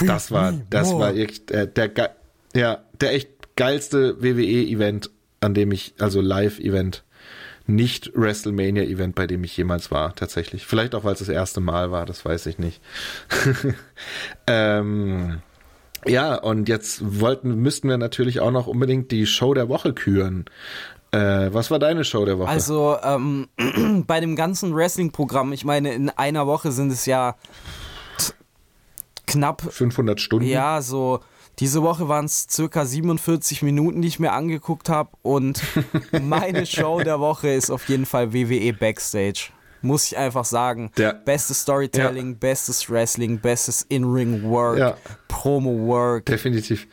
das war, das war echt äh, der, ja, der echt geilste WWE-Event, an dem ich, also Live-Event, nicht WrestleMania-Event, bei dem ich jemals war, tatsächlich. Vielleicht auch, weil es das erste Mal war, das weiß ich nicht. ähm, ja, und jetzt wollten, müssten wir natürlich auch noch unbedingt die Show der Woche küren. Äh, was war deine Show der Woche? Also ähm, bei dem ganzen Wrestling-Programm, ich meine, in einer Woche sind es ja knapp, 500 Stunden? ja, so. Diese Woche waren es circa 47 Minuten, die ich mir angeguckt habe. Und meine Show der Woche ist auf jeden Fall WWE Backstage. Muss ich einfach sagen. Der- bestes Storytelling, bestes Wrestling, bestes In-Ring-Work, Ja. Promo-Work. Definitiv,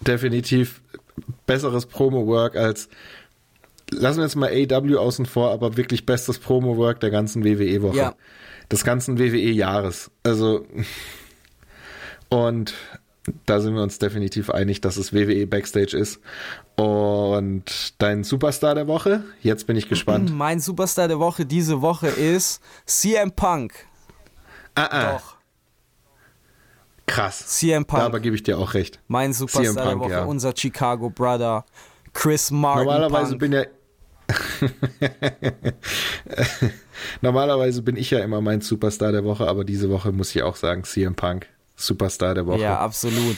definitiv besseres Promo-Work als, lassen wir jetzt mal AW außen vor, aber wirklich bestes Promo-Work der ganzen WWE-Woche. Ja. Des ganzen WWE-Jahres. Also, und da sind wir uns definitiv einig, dass es WWE Backstage ist. Und dein Superstar der Woche? Jetzt bin ich gespannt. Mein Superstar der Woche diese Woche ist CM Punk. Ah, ah, Doch, krass. CM Punk. Da aber gebe ich dir auch recht. Mein Superstar CM der Punk, Woche, ja. unser Chicago Brother, Chris Martin. Normalerweise Punk. bin ja. Normalerweise bin ich ja immer mein Superstar der Woche, aber diese Woche muss ich auch sagen, CM Punk, Superstar der Woche. Ja, absolut.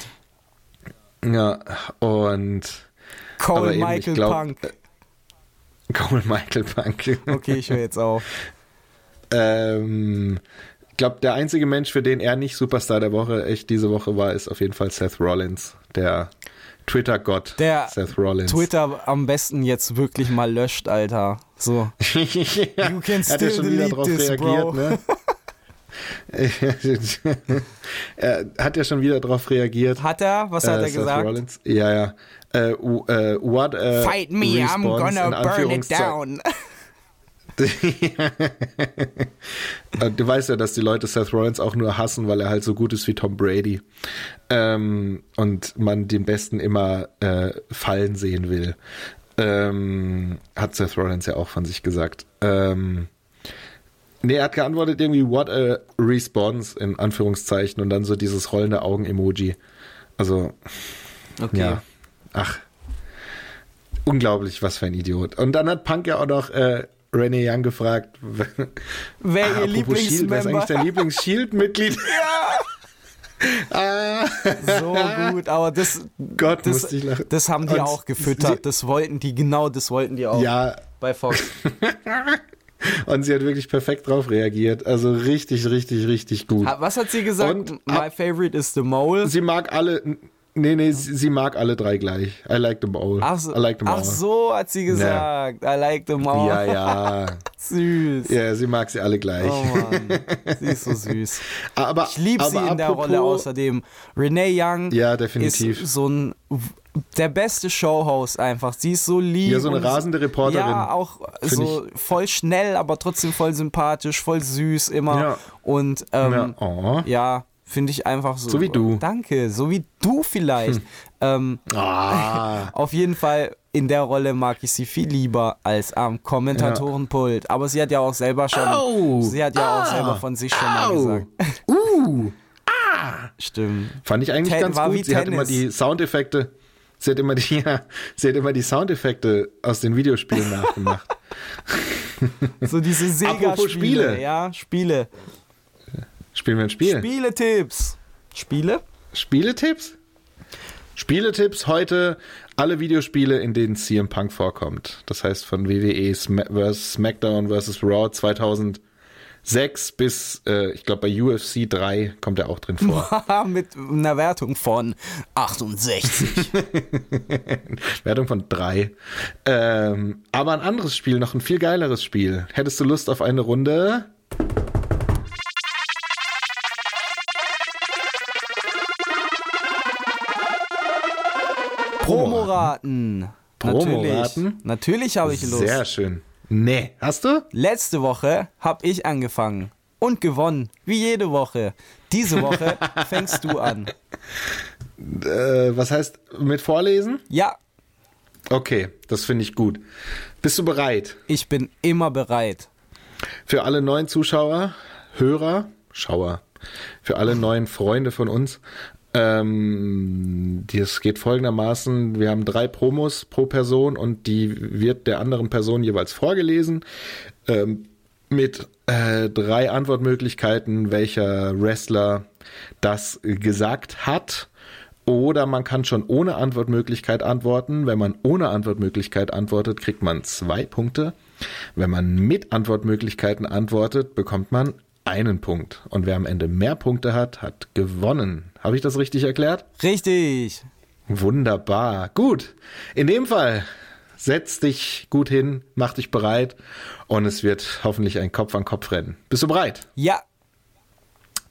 Ja, und Cole Aber eben, ich Michael glaub, Punk. Cole Michael Punk. Okay, ich höre jetzt auf. ähm, ich glaube, der einzige Mensch, für den er nicht Superstar der Woche echt diese Woche war, ist auf jeden Fall Seth Rollins, der Twitter-Gott Der Seth Rollins. Twitter am besten jetzt wirklich mal löscht, Alter. So. ja, You can hat er still schon wieder drauf this, reagiert, bro. ne? er hat ja schon wieder drauf reagiert. Hat er? Was hat äh, er Seth gesagt? Rollins. Ja, ja. Äh, u- äh, what a Fight me, I'm response, gonna in burn it down. Äh, Du weißt ja, dass die Leute Seth Rollins auch nur hassen, weil er halt so gut ist wie Tom Brady. Ähm, und man den Besten immer äh, fallen sehen will. Ähm, hat Seth Rollins ja auch von sich gesagt. Ähm, nee, er hat geantwortet irgendwie, what a response, in Anführungszeichen, und dann so dieses rollende Augen-Emoji. Also, Okay. ja. Ach. Unglaublich, was für ein Idiot. Und dann hat Punk ja auch noch äh, Renee Young gefragt, Wer Ah, ihr Shield, wer ist eigentlich dein Lieblings-Shield-Mitglied? ah, So gut, aber das, Gott, das, musste ich lachen. das haben die Und auch gefüttert. Das wollten die, genau das wollten die auch Ja, bei Fox. Und sie hat wirklich perfekt drauf reagiert. Also richtig, richtig, richtig gut. Was hat sie gesagt? Und- My favorite is the mole. Sie mag alle, Nee, nee, sie, sie mag alle drei gleich. I like them all. Ach so, I like them ach all. so hat sie gesagt. I like them all. Ja, ja. Süß. Ja, sie mag sie alle gleich. Oh Mann, sie ist so süß. Aber, Ich liebe sie in der Rolle außerdem. Renee Young Ja, definitiv. ist so ein der beste Showhost einfach. Sie ist so lieb. Ja, so eine rasende Reporterin. Ja, auch so voll schnell, aber trotzdem voll sympathisch, voll süß immer. Ja. Und ähm, Ja, oh. ja, finde ich einfach so. So wie du. Danke, so wie du vielleicht. Ähm, Ah, auf jeden Fall in der Rolle mag ich sie viel lieber als am Kommentatorenpult. Aber sie hat ja auch selber schon, Au. sie hat ja auch Ah. selber von sich schon mal Au. gesagt. uh, Stimmt. fand ich eigentlich Ten- ganz gut. Sie hat immer Tennis. die Soundeffekte. Sie hat immer die, ja, sie hat immer die Soundeffekte aus den Videospielen nachgemacht. So diese Sega-Spiele. Spiele. Ja, Spiele. Spielen wir ein Spiel? Spiele-Tipps. Spiele? Spieletipps? Spieletipps heute alle Videospiele, in denen CM Punk vorkommt. Das heißt von WWE vs. SmackDown vs. Raw 2006 bis, äh, ich glaube bei UFC 3 kommt er auch drin vor. Haha, Mit einer Wertung von 68. Wertung von 3. Ähm, aber ein anderes Spiel, noch ein viel geileres Spiel. Hättest du Lust auf eine Runde? Promoraten. Promoraten? Natürlich, natürlich habe ich Lust. Sehr schön. Nee, hast du? Letzte Woche habe ich angefangen und gewonnen, wie jede Woche. Diese Woche fängst du an. Äh, was heißt mit Vorlesen? Ja, Okay, das finde ich gut. Bist du bereit? ich bin immer bereit. Für alle neuen Zuschauer, Hörer, Schauer, für alle neuen Freunde von uns, ähm, das geht folgendermaßen, wir haben drei Promos pro Person und die wird der anderen Person jeweils vorgelesen ähm, mit äh, drei Antwortmöglichkeiten, welcher Wrestler das gesagt hat. Oder man kann schon ohne Antwortmöglichkeit antworten. Wenn man ohne Antwortmöglichkeit antwortet, kriegt man zwei Punkte. Wenn man mit Antwortmöglichkeiten antwortet, bekommt man einen Punkt. Und wer am Ende mehr Punkte hat, hat gewonnen. Habe ich das richtig erklärt? Richtig. Wunderbar. Gut. In dem Fall, setz dich gut hin, mach dich bereit und es wird hoffentlich ein Kopf-an-Kopf-Rennen. Bist du bereit? Ja,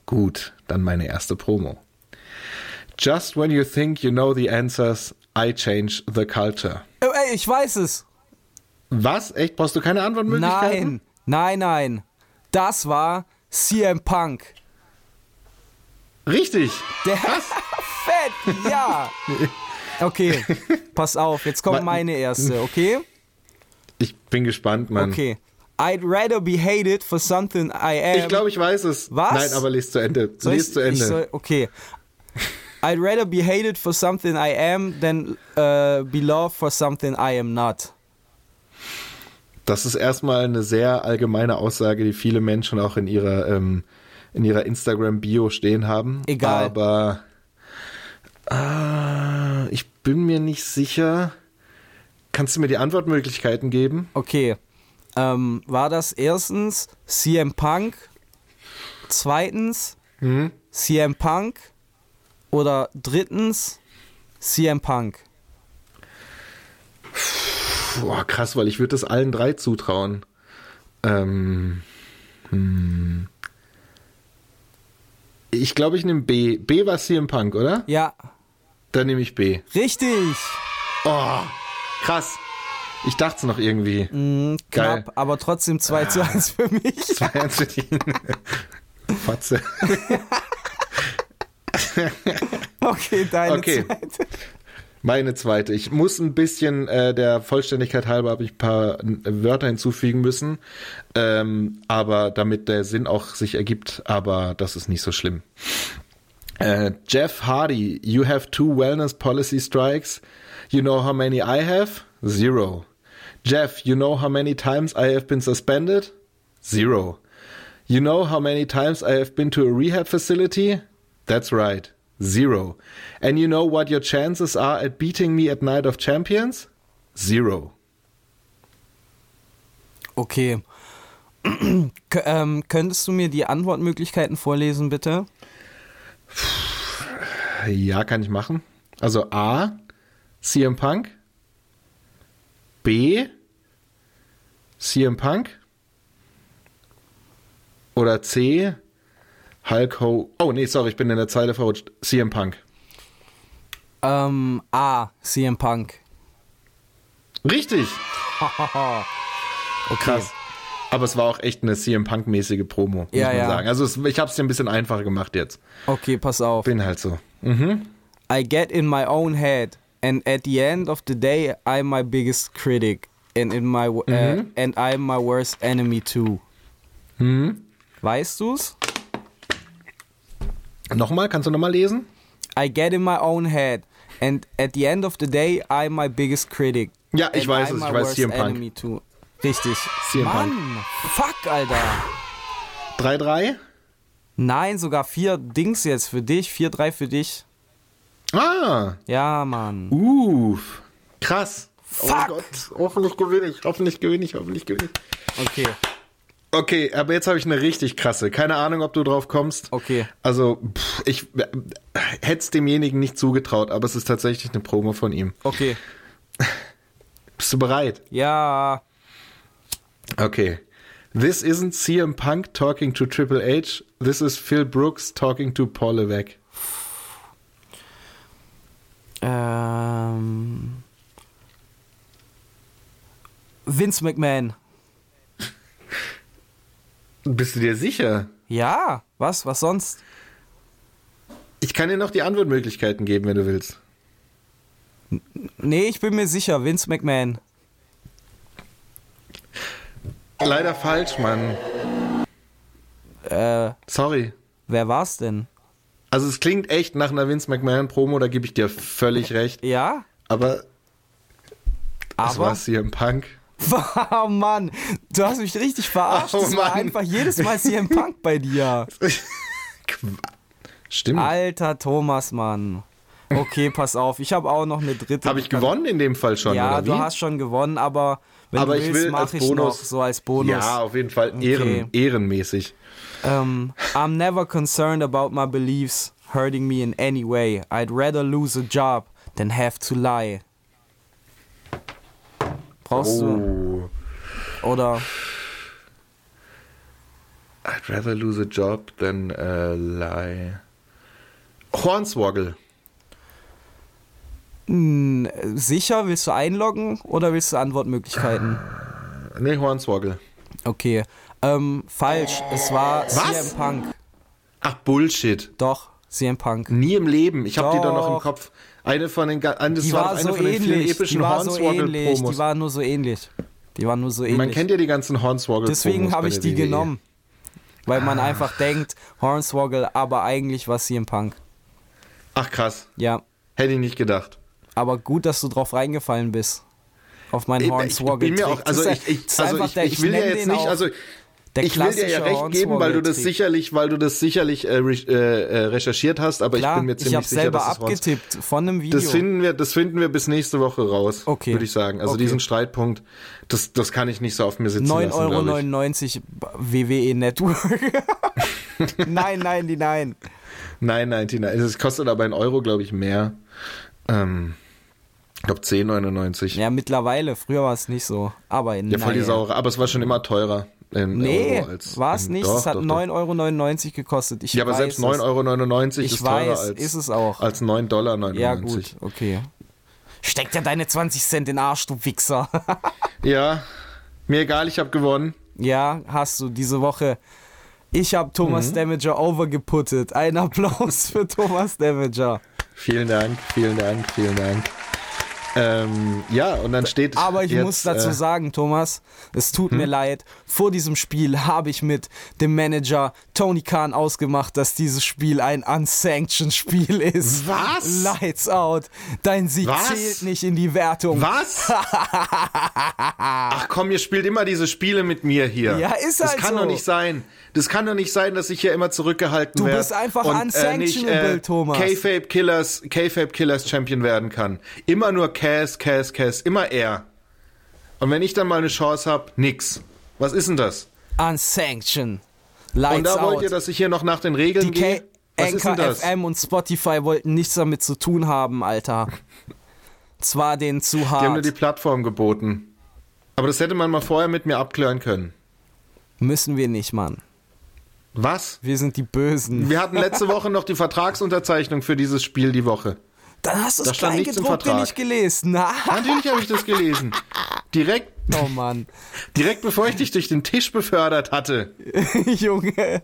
Gut, dann meine erste Promo. Just when you think you know the answers, I change the culture. Oh, ey, ich weiß es. Was? Echt? Brauchst du keine Antwortmöglichkeiten? Nein, nein, nein. Das war CM Punk. Richtig. Der Fett, ja. Okay, pass auf, jetzt kommt meine erste, okay? Ich bin gespannt, Mann. Okay. I'd rather be hated for something I am. Ich glaube, ich weiß es. Was? Nein, aber lies zu Ende. Soll lies ich- zu Ende. Soll, okay. I'd rather be hated for something I am than uh, be loved for something I am not. Das ist erstmal eine sehr allgemeine Aussage, die viele Menschen auch in ihrer, ähm, in ihrer Instagram-Bio stehen haben. Egal. Aber ah, ich bin mir nicht sicher. Kannst du mir die Antwortmöglichkeiten geben? Okay. Ähm, war das erstens CM Punk? Zweitens Hm? CM Punk? Oder drittens CM Punk? Boah, krass, weil ich würde das allen drei zutrauen. Ähm, hm. Ich glaube, ich nehme B. B war CM Punk, oder? Ja, Dann nehme ich B. richtig. Oh, krass. Ich dachte es noch irgendwie. Mhm, Geil. knapp, aber trotzdem 2 zu 1 für mich. Zwei Ernst mit Ihnen. Fotze. Okay, deine Okay. zweite. Meine zweite. Ich muss ein bisschen äh, der Vollständigkeit halber habe ich ein paar äh, Wörter hinzufügen müssen, ähm, aber damit der Sinn auch sich ergibt. Aber das ist nicht so schlimm. Äh, Jeff Hardy, you have two wellness policy strikes. You know how many I have? Zero. Jeff, you know how many times I have been suspended? Zero. You know how many times I have been to a rehab facility? That's right. Zero. And you know what your chances are at beating me at Night of Champions? Zero. Okay. Ähm, könntest du mir die Antwortmöglichkeiten vorlesen, bitte? Ja, kann ich machen. Also A, CM Punk. B, CM Punk. Oder C, Hulk Ho. Oh, nee, sorry, ich bin in der Zeile verrutscht. CM Punk. Ähm, A, CM Punk. Richtig. Okay. Krass. Aber es war auch echt eine CM Punk-mäßige Promo, muss Ja, man ja. sagen. Also es, ich habe es dir ein bisschen einfacher gemacht jetzt. Okay, pass auf. Bin halt so. I get in my own head, and at the end of the day, I'm my biggest critic, and in my uh, and I'm my worst enemy too. Weißt du's? Nochmal, kannst du nochmal lesen? I get in my own head, and at the end of the day, I'm my biggest critic. Ja, ich and weiß I'm es, ich weiß CM Punk. too. Richtig. CM Punk. Mann, fuck, Alter. 3-3? Nein, sogar vier Dings jetzt für dich, vier, drei für dich. Ah, Ja, Mann. uff. Krass. Fuck. Oh Gott, hoffentlich gewinne ich, hoffentlich gewinne ich, hoffentlich gewinne ich. Okay, Okay, aber jetzt habe ich eine richtig krasse. Keine Ahnung, ob du drauf kommst. okay. Also, pff, ich hätte es demjenigen nicht zugetraut, aber es ist tatsächlich eine Promo von ihm. Okay. Bist du bereit? Ja. Okay. This isn't CM Punk talking to Triple H. This is Phil Brooks talking to Paul Levesque. Ähm. Vince McMahon. Bist du dir sicher? Ja, was? Was sonst? Ich kann dir noch die Antwortmöglichkeiten geben, wenn du willst. Nee, ich bin mir sicher, Vince McMahon. Leider falsch, Mann. Äh, Sorry. wer war's denn? Also es klingt echt nach einer Vince McMahon Promo, da gebe ich dir völlig recht. Ja? Aber es Aber. war CM Punk. Oh Mann, du hast mich richtig verarscht. Oh das war einfach jedes Mal CM Punk bei dir. Stimmt. Alter Thomas, Mann. Okay, pass auf, ich habe auch noch eine dritte. Habe ich gewonnen in dem Fall schon, Ja, du hast schon gewonnen, aber wenn Aber du ich willst, will mache ich noch so als Bonus. Ja, auf jeden Fall Okay. Ehren, ehrenmäßig. Um, I'm never concerned about my beliefs hurting me in any way. I'd rather lose a job than have to lie. Brauchst du? Oh. Oder I'd rather lose a job than uh, lie. Hornswoggle. mh, sicher? Willst du einloggen oder willst du Antwortmöglichkeiten? Nee, Hornswoggle. Okay. Ähm, falsch. Es war Was? CM Punk. Ach, Bullshit. Doch, CM Punk. Nie im Leben. Ich habe die doch noch im. Kopf. Eine von den, eine, Die war, eine so vielen ähnlich. Die epischen war so ähnlich. Die war nur so ähnlich. Die war nur so ähnlich. Man kennt ja die ganzen Hornswoggle-Promos. Deswegen habe ich die WWE. genommen. Weil man einfach denkt, Hornswoggle, aber eigentlich war CM Punk. Ach krass. Ja. Hätte ich nicht gedacht. Aber gut, dass du drauf reingefallen bist. Auf meinen Ich, ich Hornswoggle. bin mir auch, also ich, ich, also ich, ich will ja jetzt nicht, also der ich will dir ja recht geben, weil du das sicherlich, weil du das sicherlich äh, äh, äh, recherchiert hast, aber Klar, ich bin mir ich ziemlich habe sicher, selber dass es Horns abgetippt von einem Video. Das finden wir, das finden wir bis nächste Woche raus, Okay. würde ich sagen. Also Okay. diesen Streitpunkt, das, das kann ich nicht so auf mir sitzen lassen, glaub ich. 9,99 Euro WWE Network. nein, nein, die nein. Nein, nein, Tina, es kostet aber ein Euro, glaube ich, mehr. Ähm, ich glaube 10,99. Ja, mittlerweile. Früher war es nicht so. Aber in Ja, voll die Saure. Aber es war schon immer teurer. In Nee, Euro als, war es nicht. Doch, es hat doch, doch. 9,99 Euro gekostet. Ich Ja, aber selbst es. 9,99 Euro ist teurer weiß, als, ist es auch. als 9,99 Dollar. Ja, gut, okay. Steck dir deine 20 Cent in den Arsch, du Wichser. Ja, mir egal, ich habe gewonnen. ja, hast du diese Woche. Ich habe Thomas Mhm. Damager overgeputtet. Ein Applaus für Thomas Damager. Vielen Dank, vielen Dank, vielen Dank. Ähm, ja, und dann steht. Aber ich jetzt, muss dazu äh, hm? sagen, Thomas, es tut mir leid. Vor diesem Spiel habe ich mit dem Manager Tony Khan ausgemacht, dass dieses Spiel ein unsanctioned Spiel ist. Was? Lights out. Dein Sieg Was? zählt nicht in die Wertung. Was? Ach komm, ihr spielt immer diese Spiele mit mir hier. Ja, ist Das halt kann so. doch nicht sein. Das kann doch nicht sein, dass ich hier immer zurückgehalten Du werde. bist einfach und, unsanctionable, äh, Thomas. K-Fape Killers, K-Fape Killers Champion werden kann. Immer nur Cass, Cass, Cass, immer er. Und wenn ich dann mal eine Chance habe, nix. Was ist denn das? Unsanctioned. Lights Und da out. wollt ihr, dass ich hier noch nach den Regeln die gehe? Was Anchor? FM und Spotify wollten nichts damit zu tun haben, Alter. Zwar denen zu Die haben nur die hart. Plattform geboten. Aber das hätte man mal vorher mit mir abklären können. Müssen wir nicht, Mann. Was? Wir sind die Bösen. Wir hatten letzte Woche noch die Vertragsunterzeichnung für dieses Spiel die Woche. Dann hast du es Kleingedruckte Vertrag. nicht gelesen. Na, Natürlich habe ich das gelesen. Direkt, oh Mann. direkt bevor ich dich durch den Tisch befördert hatte. Junge.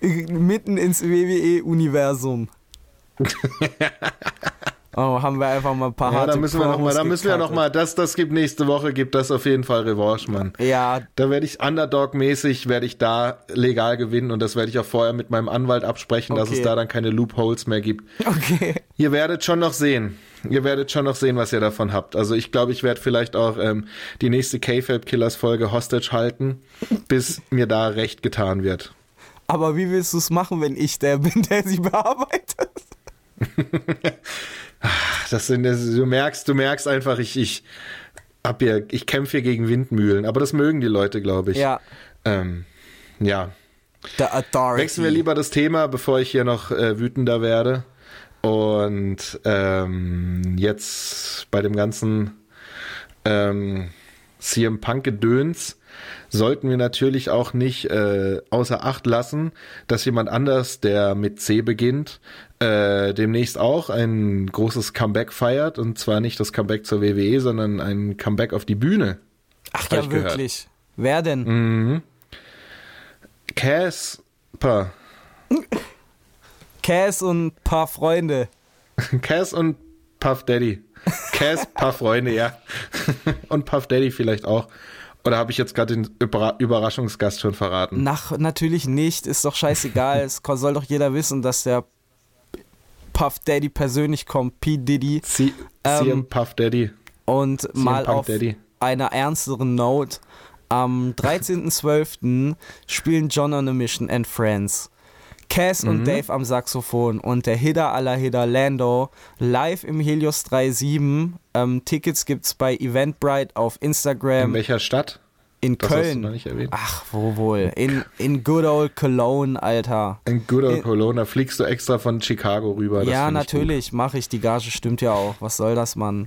Mitten ins WWE-Universum. Oh, haben wir einfach mal ein paar Ja, harte da müssen wir noch mal, da müssen wir noch gecuttet. mal, das, das gibt nächste Woche, gibt das auf jeden Fall Revanche, Mann. Ja, Da werde ich Underdog-mäßig, werde ich da legal gewinnen und das werde ich auch vorher mit meinem Anwalt absprechen, dass Okay. es da dann keine Loopholes mehr gibt. okay. Ihr werdet schon noch sehen. Ihr werdet schon noch sehen, was ihr davon habt. Also ich glaube, ich werde vielleicht auch ähm, die nächste K-Fab Killers Folge Hostage halten, bis mir da recht getan wird. Aber wie willst du es machen, wenn ich der bin, der sie bearbeitet? Das sind, das, du merkst, du merkst einfach, ich, ich hab hier, ich kämpfe hier gegen Windmühlen, aber das mögen die Leute, glaube ich. Ja, Ähm, ja. Wechseln wir lieber das Thema, bevor ich hier noch äh, wütender werde. Und ähm, jetzt bei dem ganzen ähm, CM Punk-Gedöns sollten wir natürlich auch nicht äh, außer Acht lassen, dass jemand anders, der mit C beginnt, äh, demnächst auch ein großes Comeback feiert. Und zwar nicht das Comeback zur WWE, sondern ein Comeback auf die Bühne. Ach ja, gehört. wirklich. Wer denn? Casper. Cass und paar Freunde. Cass und Puff Daddy. Cass, Puff Freunde, ja. und Puff Daddy vielleicht auch. Oder habe ich jetzt gerade den Überra Überraschungsgast schon verraten? Nach, natürlich nicht, ist doch scheißegal. es soll doch jeder wissen, dass der Puff Daddy persönlich kommt, P. Diddy. C Ähm, CM Puff Daddy. Und mal Punk auf Daddy. einer ernsteren Note. Am 13.12. spielen John on a Mission and Friends. Cass Mhm. und Dave am Saxophon und der Hidder aller Hidder Lando live im Helios 37. Ähm, Tickets gibt's bei Eventbrite auf In Instagram welcher Stadt? in Das Köln. Ach, wo wohl? In, in good old Cologne, Alter. In Good Old In- Cologne, da fliegst du extra von Chicago rüber. ja, natürlich, mache ich. Die Gage stimmt ja auch. Was soll das, Mann?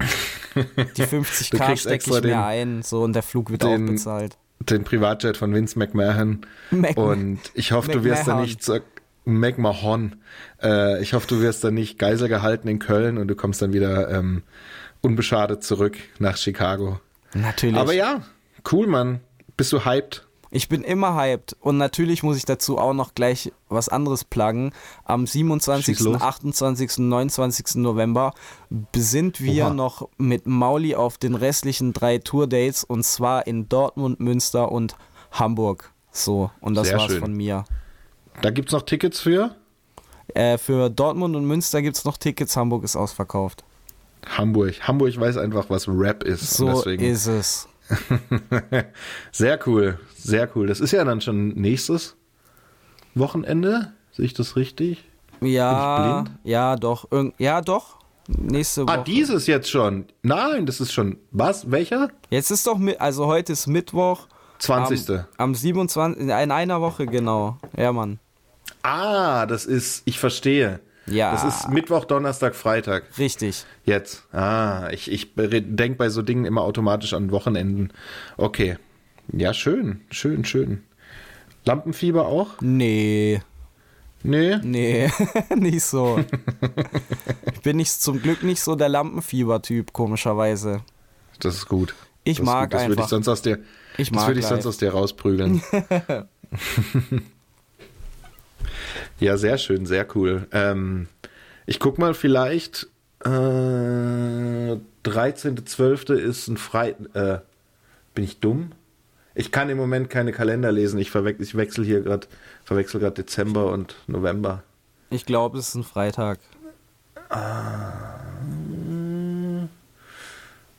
Die 50k Du kriegst stecke ich mir den- ein, so und der Flug wird den- auch bezahlt. Den Privatjet von Vince McMahon. Mac- Und ich hoffe, du wirst da McMahon. nicht zur McMahon. Äh, ich hoffe, du wirst da nicht Geisel gehalten in Köln und du kommst dann wieder ähm, unbeschadet zurück nach Chicago. Natürlich. Aber ja, cool, Mann. Bist du hyped? Ich bin immer hyped und natürlich muss ich dazu auch noch gleich was anderes pluggen. Am 27., Schieß los. 28., 29. November sind wir Oha. noch mit Mauli auf den restlichen drei Tourdates und zwar in Dortmund, Münster und Hamburg. So, und das Sehr war's schön. von mir. Da gibt's noch Tickets für? Äh, für Dortmund und Münster gibt es noch Tickets, Hamburg ist ausverkauft. Hamburg. Hamburg weiß einfach, was Rap ist. So deswegen ist es. Sehr cool, sehr cool. Das ist ja dann schon nächstes Wochenende. Sehe ich das richtig? Ja, blind? ja, doch. Irgend, ja, doch. Nächste Woche. Ah, dieses jetzt schon. Nein, das ist schon. Was? Welcher? Jetzt ist doch, mit, also heute ist Mittwoch. 20. Am, am 27. In einer Woche, genau. Ja, Mann. Ah, das ist. Ich verstehe. Ja. Das ist Mittwoch, Donnerstag, Freitag. Richtig. Jetzt. Ah, ich, ich denke bei so Dingen immer automatisch an Wochenenden. Okay. Ja, schön, schön, schön. Lampenfieber auch? Nee, Nee. nee, nicht so. ich bin nicht, zum Glück nicht so der Lampenfieber-Typ, komischerweise. Das ist gut. Ich das mag gut. Das würde ich einfach. sonst aus dir. Ich das mag würde ich live. sonst aus dir rausprügeln. ja, sehr schön, sehr cool. Ähm, ich guck mal, vielleicht äh, 13.12. ist ein Frei. Äh, bin ich dumm? Ich kann im Moment keine Kalender lesen. Ich, verwechsel, ich wechsel hier gerade, verwechsel gerade Dezember und November. Ich glaube, es ist ein Freitag.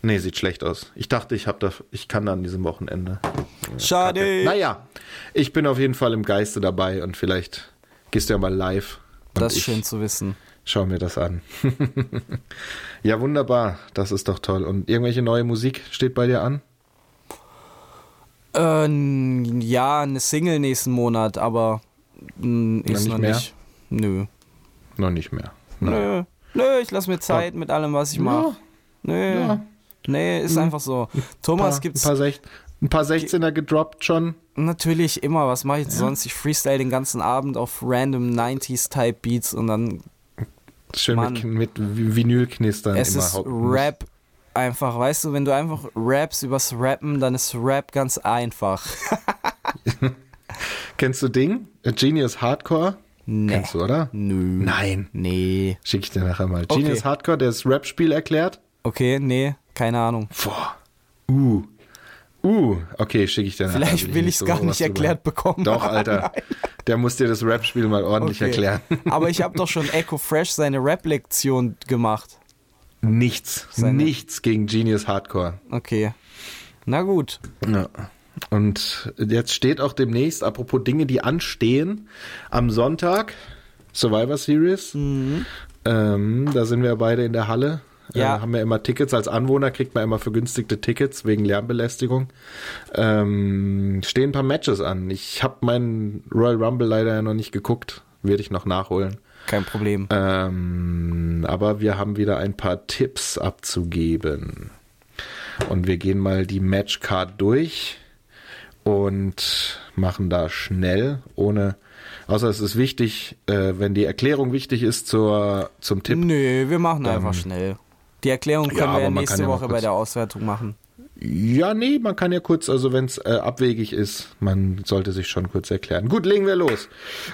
Nee, sieht schlecht aus. Ich dachte, ich hab da, ich kann da an diesem Wochenende. Schade. Naja, ich bin auf jeden Fall im Geiste dabei und vielleicht gehst du ja mal live. Das ist schön zu wissen. Schau mir das an. ja, wunderbar. Das ist doch toll. Und irgendwelche neue Musik steht bei dir an? Äh, n- ja, eine Single nächsten Monat, aber n, ist nicht noch mehr? nicht. Nö, Noch nicht mehr. Nö, nö, ich lasse mir Zeit mit allem, was ich mache. Nö, Ja. nee, ist einfach so. Ein Thomas paar, gibt's ein paar, Sech ein paar 16er gedroppt schon. Natürlich immer. Was mache ich sonst? Ich freestyle den ganzen Abend auf random 90s-Type Beats und dann Schön Mann. mit, mit Vinylknistern es immer ist. Rap einfach. Weißt du, wenn du einfach raps übers Rappen, dann ist Rap ganz einfach. Kennst du Ding? A Genius Hardcore? Nee. Kennst du, oder? Nö. Nein. Nee. Schick ich dir nachher mal. Okay. Genius Hardcore, der das Rap-Spiel erklärt. Okay, nee, keine Ahnung. Boah. Uh. Uh. Okay, schicke ich dir nachher. Vielleicht will ich es so gar nicht drüber. erklärt bekommen. Doch, Alter. Der muss dir das Rap-Spiel mal ordentlich Okay. erklären. Aber ich habe doch schon Echo Fresh seine Rap-Lektion gemacht. Nichts. Seine- Nichts gegen Genius Hardcore. Okay. Na gut. Ja. Und jetzt steht auch demnächst, apropos Dinge, die anstehen, am Sonntag Survivor Series. Mhm. Ähm, da sind wir beide in der Halle. Ja. Äh, haben wir immer Tickets. Als Anwohner kriegt man immer vergünstigte Tickets wegen Lärmbelästigung. Ähm, stehen ein paar Matches an. Ich habe meinen Royal Rumble leider ja noch nicht geguckt. Werde ich noch nachholen. Kein Problem. Ähm, aber wir haben wieder ein paar Tipps abzugeben. Und wir gehen mal die Matchcard durch und machen da schnell, ohne. Außer es ist wichtig, äh, wenn die Erklärung wichtig ist zur, zum Tipp. Nö, wir machen einfach schnell. Die Erklärung können Ja, wir ja nächste kann ja Woche bei der Auswertung machen. Ja, nee, man kann ja kurz, also wenn es äh, abwegig ist, man sollte sich schon kurz erklären. Gut, legen wir los.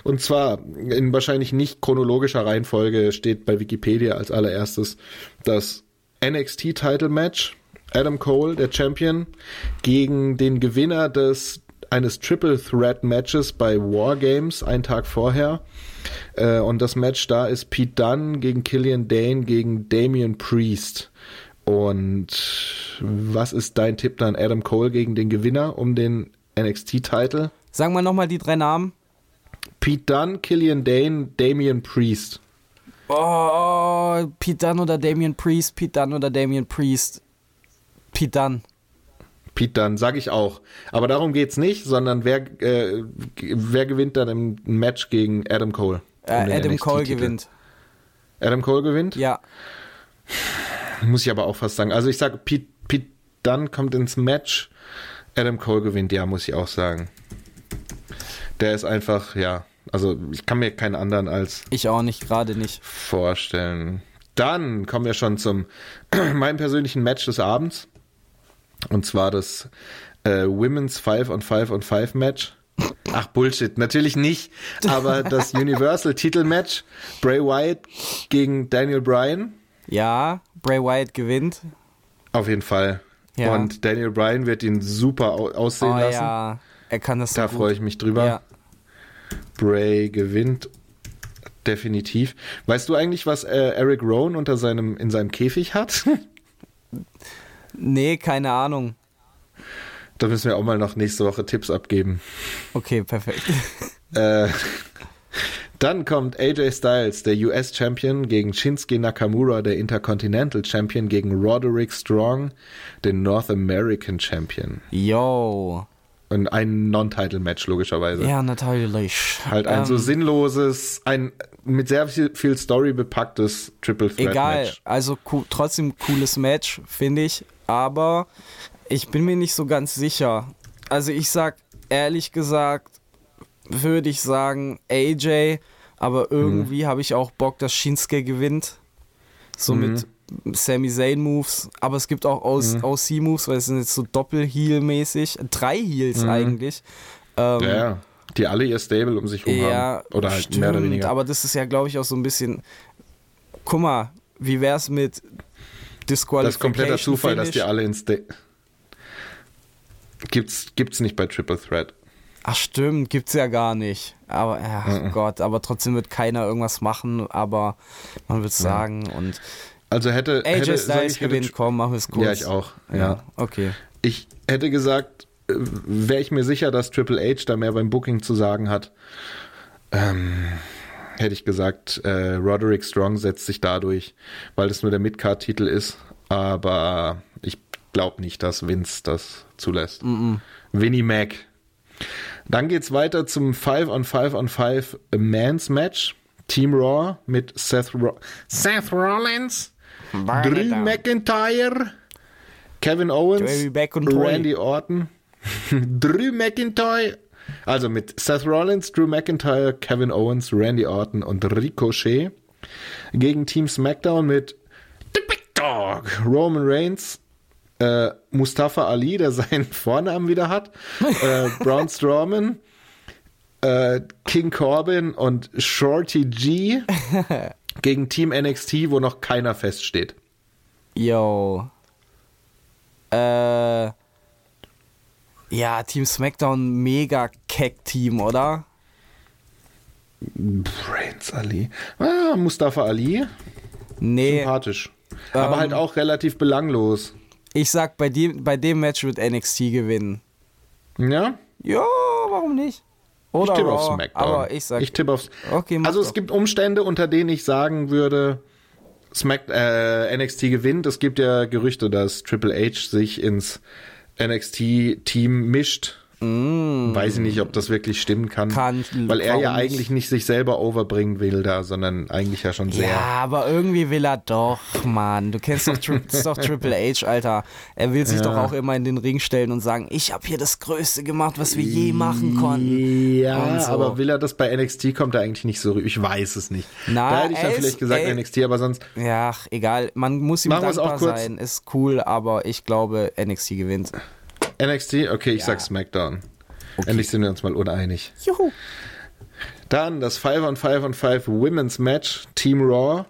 Und zwar in wahrscheinlich nicht chronologischer Reihenfolge steht bei Wikipedia als allererstes das NXT Title Match. Adam Cole, der Champion, gegen den Gewinner des eines Triple Threat Matches bei War Games einen Tag vorher. Äh, und das Match da ist Pete Dunne gegen Killian Dane gegen Damian Priest. Und was ist dein Tipp dann? Adam Cole gegen den Gewinner um den NXT-Title? Sagen wir nochmal die drei Namen. Pete Dunne, Killian Dane, Damian Priest. Oh, Pete Dunne oder Damian Priest, Pete Dunne oder Damian Priest. Pete Dunne. Pete Dunne, sag ich auch. Aber darum geht's nicht, sondern wer, äh, wer gewinnt dann im Match gegen Adam Cole? Äh, Adam Cole gewinnt. Adam Cole gewinnt? Ja. Muss ich aber auch fast sagen. Also ich sage, Pete, Pete Dunne kommt ins Match. Adam Cole gewinnt, ja, muss ich auch sagen. Der ist einfach, ja, also ich kann mir keinen anderen als Ich auch nicht, gerade nicht. vorstellen. Dann kommen wir schon zum meinem persönlichen Match des Abends. Und zwar das äh, Women's 5 on 5 on 5 Match. Ach Bullshit, natürlich nicht. Aber das Universal Titelmatch Bray Wyatt gegen Daniel Bryan. Ja, Bray Wyatt gewinnt. Auf jeden Fall. Ja. Und Daniel Bryan wird ihn super au aussehen Oh lassen. ja, er kann das so Da gut. freue ich mich drüber. Ja. Bray gewinnt definitiv. Weißt du eigentlich, was äh, Eric Rowan unter seinem in seinem Käfig hat? Nee, keine Ahnung. da müssen wir auch mal noch nächste Woche Tipps abgeben. Okay, perfekt. Äh, dann kommt AJ Styles, der US Champion, gegen Shinsuke Nakamura, der Intercontinental Champion, gegen Roderick Strong, den North American Champion. Yo. Und ein Non-Title-Match, logischerweise. Ja, natürlich. Halt ein so Ähm, sinnloses, ein mit sehr viel, viel Story bepacktes Triple Threat Egal, Match. also co trotzdem cooles Match, finde ich. Aber ich bin mir nicht so ganz sicher. Also ich sag ehrlich gesagt, würde ich sagen AJ, aber irgendwie Mhm. habe ich auch Bock, dass Shinsuke gewinnt. So mit Sami Zayn Moves, aber es gibt auch Mhm. OC Moves, weil es sind jetzt so Doppel-Heel-mäßig. Drei Heels eigentlich. Ähm, Mhm. Ja, ja. Die alle ihr Stable um sich rum ja, haben. Oder halt stimmt, mehr oder weniger. aber das ist ja, glaube ich, auch so ein bisschen. Guck mal, wie wär's mit Disqualification? das ist kompletter Zufall, dass die Finish? alle ins Stable. Gibt's, gibt's nicht bei Triple Threat. Ach stimmt, gibt's ja gar nicht. Aber ja, Mhm. Gott, aber trotzdem wird keiner irgendwas machen, aber man wird sagen und Also hätte. AJ hätte, Styles gewinnt, komm, machen wir es kurz. Ja, ich auch. Ja. okay. Ich hätte gesagt, äh, wäre ich mir sicher, dass Triple H da mehr beim Booking zu sagen hat. Ähm, hätte ich gesagt, äh, Roderick Strong setzt sich dadurch, weil das nur der Midcard-Titel ist. Aber ich glaube nicht, dass Vince das zulässt. Winnie Mac. Dann geht's weiter zum 5 on 5 on 5 Mans Match. Team Raw mit Seth, Ro Seth Rollins, Drew McIntyre, Kevin Owens. Randy Orton, Drew McIntyre, also mit Seth Rollins, Drew McIntyre, Kevin Owens, Randy Orton und Ricochet gegen Team SmackDown mit The Big Dog, Roman Reigns, äh, Mustafa Ali, der seinen Vornamen wieder hat, äh, Braun Strowman, äh, King Corbin und Shorty G gegen Team NXT, wo noch keiner feststeht. Yo. Äh. Ja, Team SmackDown, mega Keck-Team, oder? Reigns Ali. Ah, Mustafa Ali, Nee, sympathisch. Aber Ähm, halt auch relativ belanglos. ich sag, bei dem, bei dem Match wird NXT gewinnen. Ja? Ja, warum nicht? Ich Oder tippe Raw, auf SmackDown. Aber ich sag, ich tippe aufs. Okay, also es doch. gibt Umstände, unter denen ich sagen würde, Smack, äh, NXT gewinnt. Es gibt ja Gerüchte, dass Triple H sich ins NXT-Team mischt. Weiß ich nicht, ob das wirklich stimmen kann. Mm. Kann, weil er ja eigentlich nicht sich selber overbringen will da, sondern eigentlich ja schon sehr. ja, aber irgendwie will er doch, Mann. Du kennst doch, Tri doch Triple H, Alter. Er will sich Ja. doch auch immer in den Ring stellen und sagen, ich habe hier das Größte gemacht, was wir je machen konnten. Ja, so. aber will er das bei NXT kommt er eigentlich nicht so rüber. Ich weiß es nicht. Na, da hätte ich er vielleicht gesagt ey. NXT, aber sonst Ja, ach, egal. Man muss ihm Machen dankbar sein. Ist cool, aber ich glaube, NXT gewinnt. NXT, okay, ich sag SmackDown. Endlich sind wir uns mal uneinig. Juhu. Dann das 5 on 5 on 5 Women's Match, Team Raw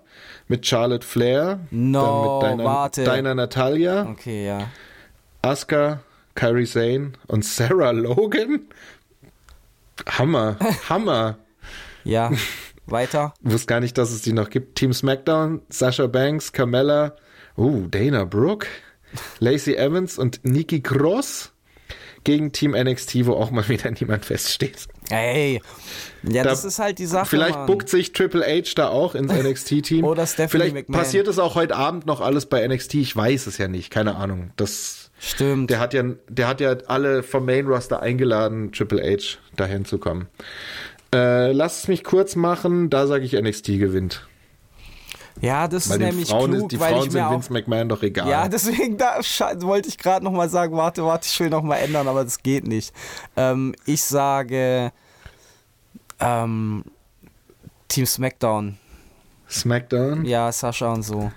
mit Charlotte Flair, No, dann mit deiner, warte. deiner Natalia, Okay, ja. Asuka, Kairi Sane und Sarah Logan. Hammer, Hammer. Ja, weiter. Wusste gar nicht, dass es die noch gibt. Team SmackDown, Sasha Banks, Carmella, uh, Dana Brooke, Lacey Evans und Nikki Cross gegen Team NXT, wo auch mal wieder niemand feststeht. Ey. Ja, Da- das ist halt die Sache. Vielleicht Mann. buckt sich Triple H da auch ins NXT-Team. Oder Stephanie Vielleicht McMahon. passiert es auch heute Abend noch alles bei NXT. Ich weiß es ja nicht. Keine Ahnung. Das, Stimmt. der hat ja, der hat ja alle vom Main Roster eingeladen, Triple H dahin zu kommen. Äh, lass es mich kurz machen. Da sage ich NXT gewinnt. Ja, das Weil ist nämlich Frauen klug, ist, die weil Frauen ich sind auch Vince McMahon doch egal. Ja, deswegen da, wollte ich gerade nochmal sagen, warte, warte, ich will nochmal ändern, aber das geht nicht. Ähm, ich sage ähm, Team SmackDown. SmackDown. Ja, Sascha und so.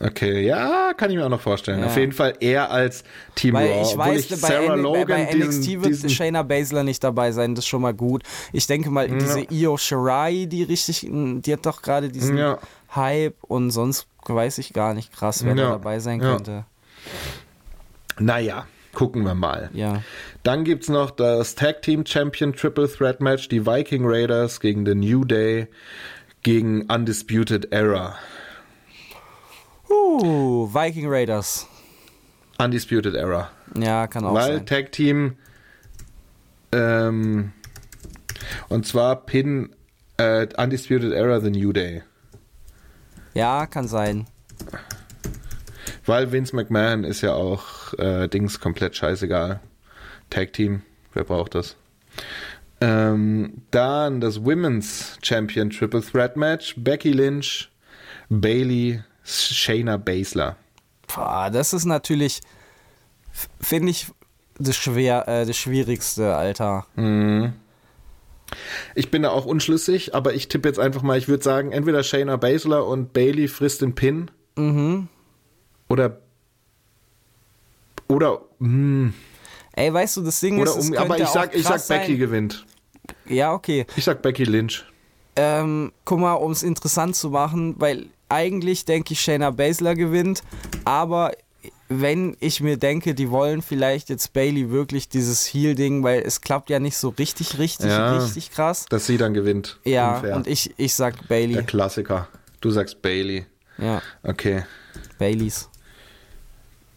Okay, ja, kann ich mir auch noch vorstellen. Ja. Auf jeden Fall eher als Team Weil Raw. ich weiß, ich bei, Sarah N- Logan bei NXT diesen, wird diesen Shayna Baszler nicht dabei sein, das ist schon mal gut. Ich denke mal, diese Io Shirai, die richtig, die hat doch gerade diesen Ja. Hype und sonst weiß ich gar nicht krass, wer Ja. da dabei sein Ja. könnte. Naja, gucken wir mal. Ja. Dann gibt's noch das Tag Team Champion Triple Threat Match, die Viking Raiders gegen The New Day gegen Undisputed Era. Uh, Viking Raiders. Undisputed Era. Ja, kann auch Weil sein. Tag Team ähm, und zwar Pin äh, Undisputed Era The New Day. Ja, kann sein. Weil Vince McMahon ist ja auch äh, Dings komplett scheißegal. Tag Team, wer braucht das? Ähm, dann das Women's Champion Triple Threat Match. Becky Lynch, Bailey, Shayna Baszler. Boah, das ist natürlich, finde ich, das, schwer, äh, das Schwierigste, Alter. Ich bin da auch unschlüssig, aber ich tippe jetzt einfach mal, ich würde sagen, entweder Shayna Baszler und Bailey frisst den Pin. Mhm. Oder oder hm, Ey, weißt du, das Ding oder ist, um, aber ich sag ich sag krass Becky sein. gewinnt. Ja, okay. Ich sag Becky Lynch. Ähm, guck mal, um es interessant zu machen, weil eigentlich denke ich, Shayna Baszler gewinnt, aber wenn ich mir denke, die wollen vielleicht jetzt Bailey wirklich dieses Heal-Ding, weil es klappt ja nicht so richtig, richtig, Ja. richtig krass. Dass sie dann gewinnt. Ja, Unfair. und ich, ich sag Der Bailey. Klassiker. Du sagst Bailey. Ja, Okay. Baileys.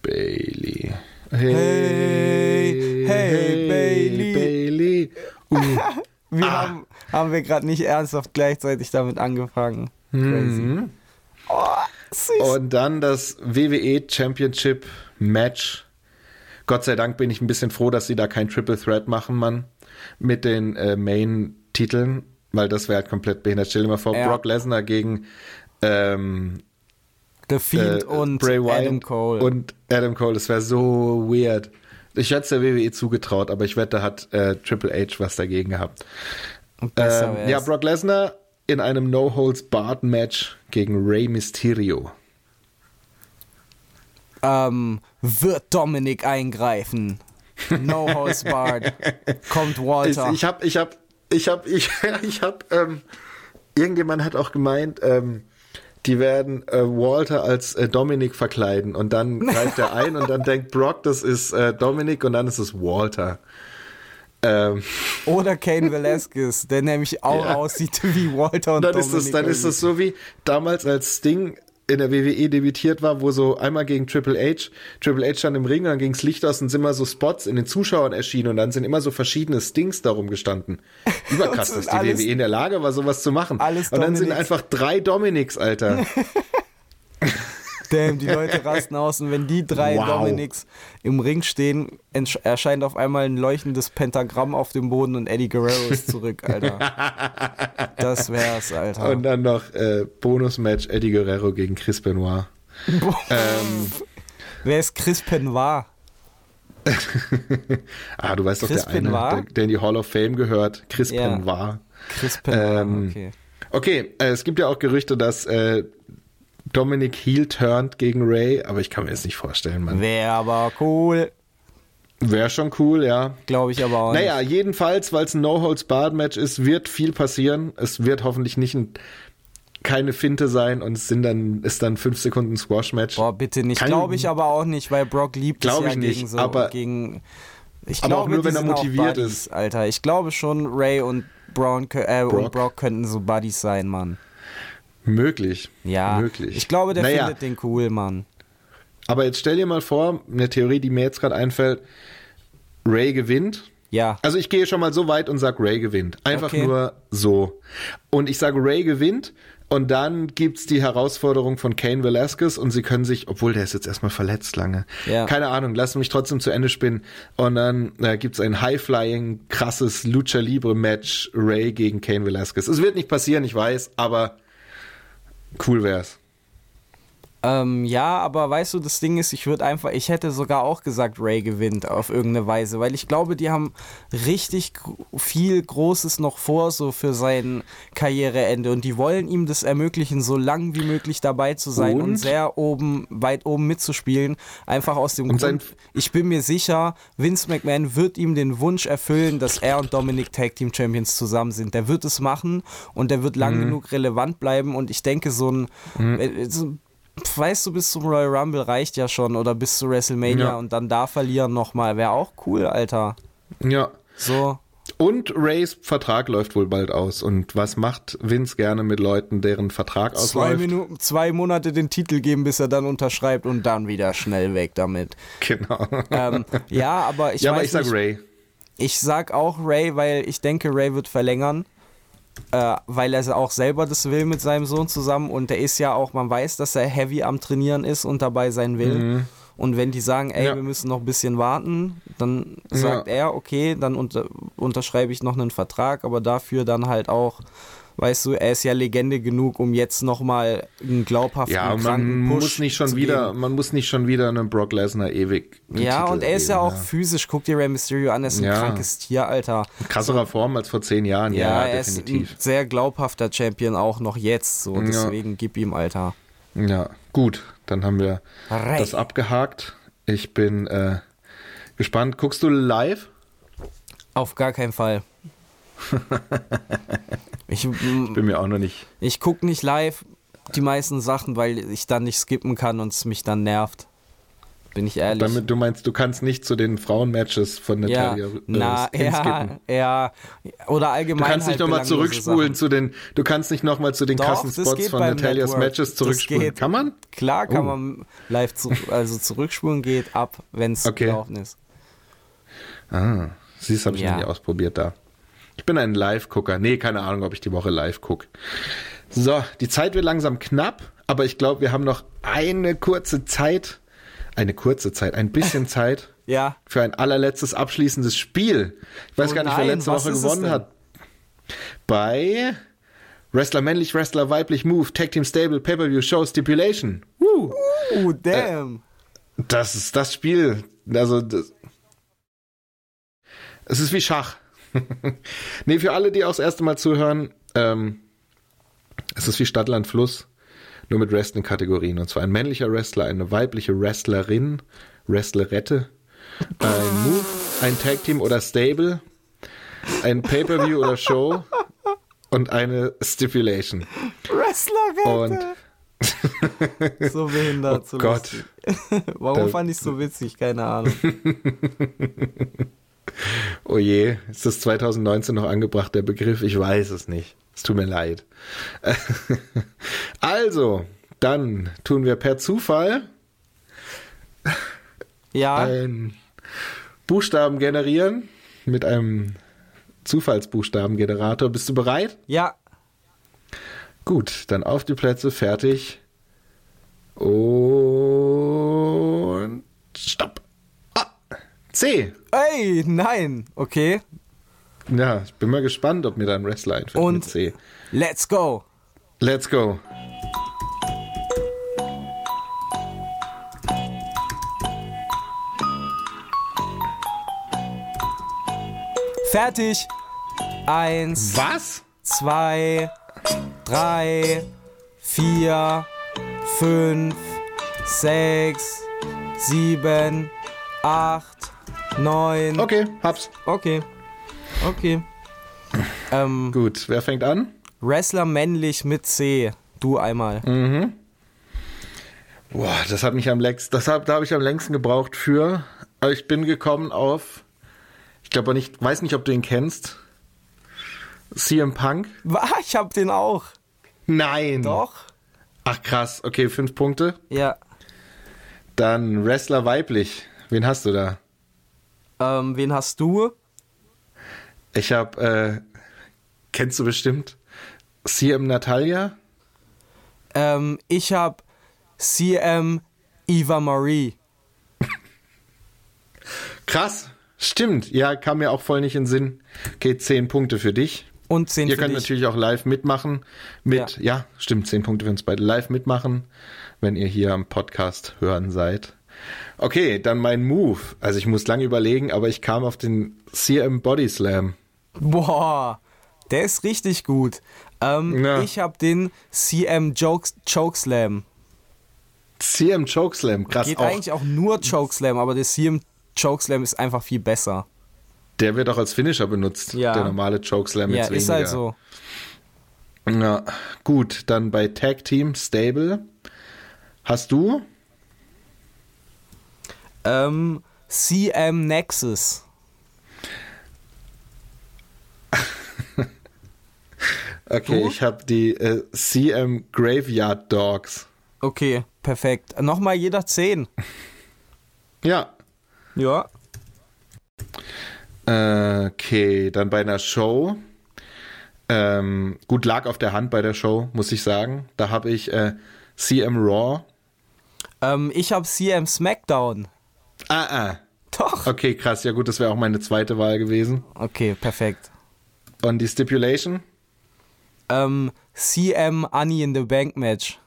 Bailey. Hey, hey, Bailey. Bailey. Uh, Wir Ah. haben, haben wir gerade nicht ernsthaft gleichzeitig damit angefangen. Crazy. Mhm. Oh. Und dann das WWE Championship Match. Gott sei Dank bin ich ein bisschen froh, dass sie da kein Triple Threat machen, Mann. Mit den äh, Main-Titeln. weil das wäre halt komplett behindert. Stell dir mal vor, Ja. Brock Lesnar gegen ähm, The Fiend äh, und Bray Wyatt Adam Cole. Und Adam Cole, das wäre so weird. Ich hätte es der WWE zugetraut, aber ich wette, hat äh, Triple H was dagegen gehabt. Ähm, ja, Brock Lesnar in einem No-Holds-Barred-Match gegen Rey Mysterio. ähm, wird Dominik eingreifen? No holds barred. Kommt Walter. ich hab, ich hab, ich hab, ich, ich hab, ähm, irgendjemand hat auch gemeint, ähm, die werden äh, Walter als äh, Dominik verkleiden und dann greift er ein und dann denkt Brock, das ist äh, Dominik und dann ist es Walter. Ähm, Oder Kane Velasquez, der nämlich auch Ja. aussieht wie Walter und dann ist es, dann ist es so wie damals als Sting in der WWE debütiert war, wo so einmal gegen Triple H, Triple H stand im Ring dann ging's Licht aus und sind immer so Spots in den Zuschauern erschienen und dann sind immer so verschiedene Stings darum gestanden. Überkrass, dass sind die alles- WWE in der Lage war, sowas zu machen. alles und dann sind Dominics. einfach drei Dominics, Alter. Damn, die Leute rasten aus und wenn die drei Wow. Dominics im Ring stehen, erscheint auf einmal ein leuchtendes Pentagramm auf dem Boden und Eddie Guerrero ist zurück, Alter. Das wär's, Alter. Und dann noch äh, Bonus-Match Eddie Guerrero gegen Chris Benoit. Ähm, Wer ist Chris Benoit? ah, du weißt doch, der eine, der, der in die Hall of Fame gehört. Chris Ja. Benoit. Chris Benoit, Ähm, okay. Okay, äh, es gibt ja auch Gerüchte, dass äh, Dominic Heel turnt gegen Ray, aber ich kann mir das nicht vorstellen, Mann. Wäre aber cool. Wäre schon cool, ja. Glaube ich aber auch Naja, nicht. jedenfalls, weil es ein No-Holds-Barred-Match ist, wird viel passieren. Es wird hoffentlich nicht ein, keine Finte sein und es sind dann, ist dann fünf Sekunden Squash-Match. Boah, bitte nicht. Glaube ich aber auch nicht, weil Brock liebt es ja ich nicht, gegen so, aber- gegen. Ich aber auch glaube, nur, die wenn er auch motiviert Buddies, ist. Alter. Ich glaube schon, Ray und Brown äh, und Brock. Brock könnten so Buddies sein, Mann. Möglich. Ja. Möglich. Ich glaube, der naja, findet den cool, Mann. Aber jetzt stell dir mal vor, eine Theorie, die mir jetzt gerade einfällt, Ray gewinnt. Ja. Also ich gehe schon mal so weit und sag Ray gewinnt. Einfach Okay. nur so. Und ich sage Ray gewinnt und dann gibt's die Herausforderung von Kane Velasquez und sie können sich, obwohl der ist jetzt erstmal verletzt lange. Ja. Keine Ahnung, lassen mich trotzdem zu Ende spinnen. Und dann äh, gibt's ein High-Flying, krasses Lucha Libre Match Ray gegen Kane Velasquez. Es wird nicht passieren, ich weiß, aber cool wär's. Ähm, ja, aber weißt du, das Ding ist, ich würde einfach, ich hätte sogar auch gesagt, Ray gewinnt auf irgendeine Weise, weil ich glaube, die haben richtig viel Großes noch vor, so für sein Karriereende und die wollen ihm das ermöglichen, so lang wie möglich dabei zu sein und, Und? sehr oben, weit oben mitzuspielen. Einfach aus dem Und Grund, ich bin mir sicher, Vince McMahon wird ihm den Wunsch erfüllen, dass er und Dominic Tag Team Champions zusammen sind. Der wird es machen und der wird lang Mhm. genug relevant bleiben und ich denke, so ein, äh, so, pf, weißt du, bis zum Royal Rumble reicht ja schon oder bis zu WrestleMania Ja. und dann da verlieren nochmal. Wäre auch cool, Alter. Ja. So. Und Rays Vertrag läuft wohl bald aus. Und was macht Vince gerne mit Leuten, deren Vertrag Zwei, ausläuft? Minuten, zwei Monate den Titel geben, bis er dann unterschreibt und dann wieder schnell weg damit. Genau. Ähm, ja, aber ich ja, weiß aber ich sag nicht, Ray. Ich sag auch Ray, weil ich denke, Ray wird verlängern. Äh, weil er auch selber das will mit seinem Sohn zusammen und der ist ja auch, man weiß, dass er heavy am Trainieren ist und dabei sein will. Und wenn die sagen, ey, Mhm. Ja. wir müssen noch ein bisschen warten, dann sagt er, okay, dann unter, unterschreibe ich noch einen Vertrag, aber dafür dann halt auch, weißt du, er ist ja Legende genug, um jetzt nochmal einen glaubhaften Ja, man kranken Push muss nicht schon zu wieder, geben. man muss nicht schon wieder einem Brock Lesnar ewig. Ja, Titel und er ist ja geben, auch physisch, guck dir Rey Mysterio an, er ist ein Ja. krankes Tier, Alter. Krasserer Form als vor zehn Jahren, Ja, ja, er ist ein definitiv. sehr glaubhafter Champion auch noch jetzt. So, deswegen gib ihm, Alter. Ja, gut, dann haben wir Ray. das abgehakt. Ich bin äh, gespannt. Guckst du live? Auf gar keinen Fall. ich mm, Bin mir auch noch nicht. ich gucke nicht live die meisten Sachen, weil ich dann nicht skippen kann und es mich dann nervt. Bin ich ehrlich. Damit, du meinst, du kannst nicht zu den Frauenmatches von ja, Natalia äh, na, ja, ja, oder Du allgemein kannst nicht halt nochmal belanglose zurückspulen Sachen. zu den, du kannst nicht nochmal zu den Doch, krassen das Spots geht von Natalias Network. Matches zurückspulen. Kann man? Klar kann Oh. man live zu, also zurückspulen geht ab, wenn es Okay. gelaufen ist. Ah, siehst, habe ich Ja. noch nie ausprobiert da. Ich bin ein Live-Gucker. Nee, keine Ahnung, ob ich die Woche live gucke. So, die Zeit wird langsam knapp, aber ich glaube, wir haben noch eine kurze Zeit, eine kurze Zeit, ein bisschen Zeit Ja, für ein allerletztes abschließendes Spiel. Ich weiß Oh gar nicht, wer nein, letzte was Woche gewonnen hat. Bei Wrestler männlich, Wrestler weiblich, Move, Tag Team Stable, Pay-Per-View, Show, Stipulation. Woo. Oh, damn. Das ist das Spiel. Also, das, es ist wie Schach. nee, für alle, die auch das erste Mal zuhören, ähm, es ist wie Stadtland Fluss, nur mit Wrestling-Kategorien. Und zwar ein männlicher Wrestler, eine weibliche Wrestlerin, Wrestlerette, ein Move, ein Tag Team oder Stable, ein Pay-Per-View oder Show und eine Stipulation. Und Wrestler so behindert. Oh so Gott. Warum Da- fand ich so witzig? Keine Ahnung. Oh je, ist das 2019 noch angebracht, der Begriff? Ich weiß es nicht. Es tut mir leid. Also, dann tun wir per Zufall Ja, einen Buchstaben generieren mit einem Zufallsbuchstabengenerator. Bist du bereit? ja. Gut, dann auf die Plätze, fertig. Und stopp. Ah, C. Ey, nein. Okay. Ja, ich bin mal gespannt, ob mir da ein Wrestler einfällt Und- C. Let's go. Let's go. Fertig. Eins, Was? zwei, drei, vier, fünf, sechs, sieben, acht, neun. Okay, hab's. Okay. Okay. Ähm, Gut, wer fängt an? Wrestler männlich mit C. Du einmal. Boah, das hat mich am längsten, das hab, da habe ich am längsten gebraucht für. Aber ich bin gekommen auf, ich glaube nicht, weiß nicht, ob du ihn kennst. CM Punk? Ich hab den auch. Nein. Doch? Ach krass, okay, fünf Punkte. Ja. Dann Wrestler weiblich. Wen hast du da? Ähm, wen hast du? Ich habe, äh, kennst du bestimmt CM Natalia? Ähm, ich hab CM Eva Marie. Krass, stimmt. Ja, kam mir auch voll nicht in den Sinn. Okay, zehn Punkte für dich. Und 10 Ihr für könnt dich. natürlich auch live mitmachen. Mit, ja. stimmt, zehn Punkte für uns beide. Live mitmachen, wenn ihr hier am Podcast hören seid. Okay, dann mein Move. Also ich muss lange überlegen, aber ich kam auf den CM Body Slam. Boah, der ist richtig gut. Ähm, Ja. Ich hab den CM Jokes, Chokeslam. CM Chokeslam, krass Geht auch. eigentlich auch nur Chokeslam, aber der CM Chokeslam ist einfach viel besser. Der wird auch als Finisher benutzt. Ja. Der normale Chokeslam Ja, jetzt ist halt so. Ja, gut, dann bei Tag Team Stable. Hast du? Ähm, CM Nexus. Okay, Du? ich habe die äh, CM Graveyard Dogs. Okay, perfekt. Nochmal jeder 10. Ja. Ja. Okay, dann bei einer Show. Ähm, gut, lag auf der Hand bei der Show, muss ich sagen. Da habe ich äh, CM Raw. Ähm, ich hab CM Smackdown. Ah, ah. Doch. Okay, krass. Ja gut, das wäre auch meine zweite Wahl gewesen. Okay, perfekt. Und die Stipulation? Ähm, CM Annie in the Bank Match.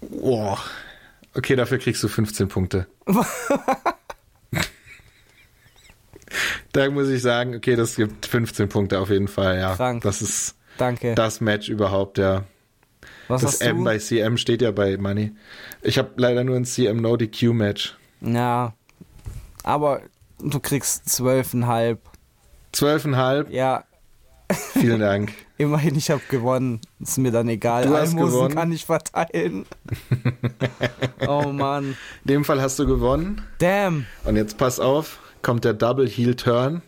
Boah. Okay, dafür kriegst du 15 Punkte. da muss ich sagen, okay, das gibt 15 Punkte auf jeden Fall, ja. Krank. Das ist Danke. das Match überhaupt, ja. Was Das M bei CM steht ja bei Money. Ich habe leider nur ein CM No DQ Match. Ja. Aber du kriegst 12,5. 12,5. Ja, Vielen Dank. immerhin, ich hab gewonnen. Ist mir dann egal. Du hast Almosen gewonnen. kann ich verteilen. oh Mann. In dem Fall hast du gewonnen. Damn. Und jetzt pass auf, kommt der Double Heel Turn.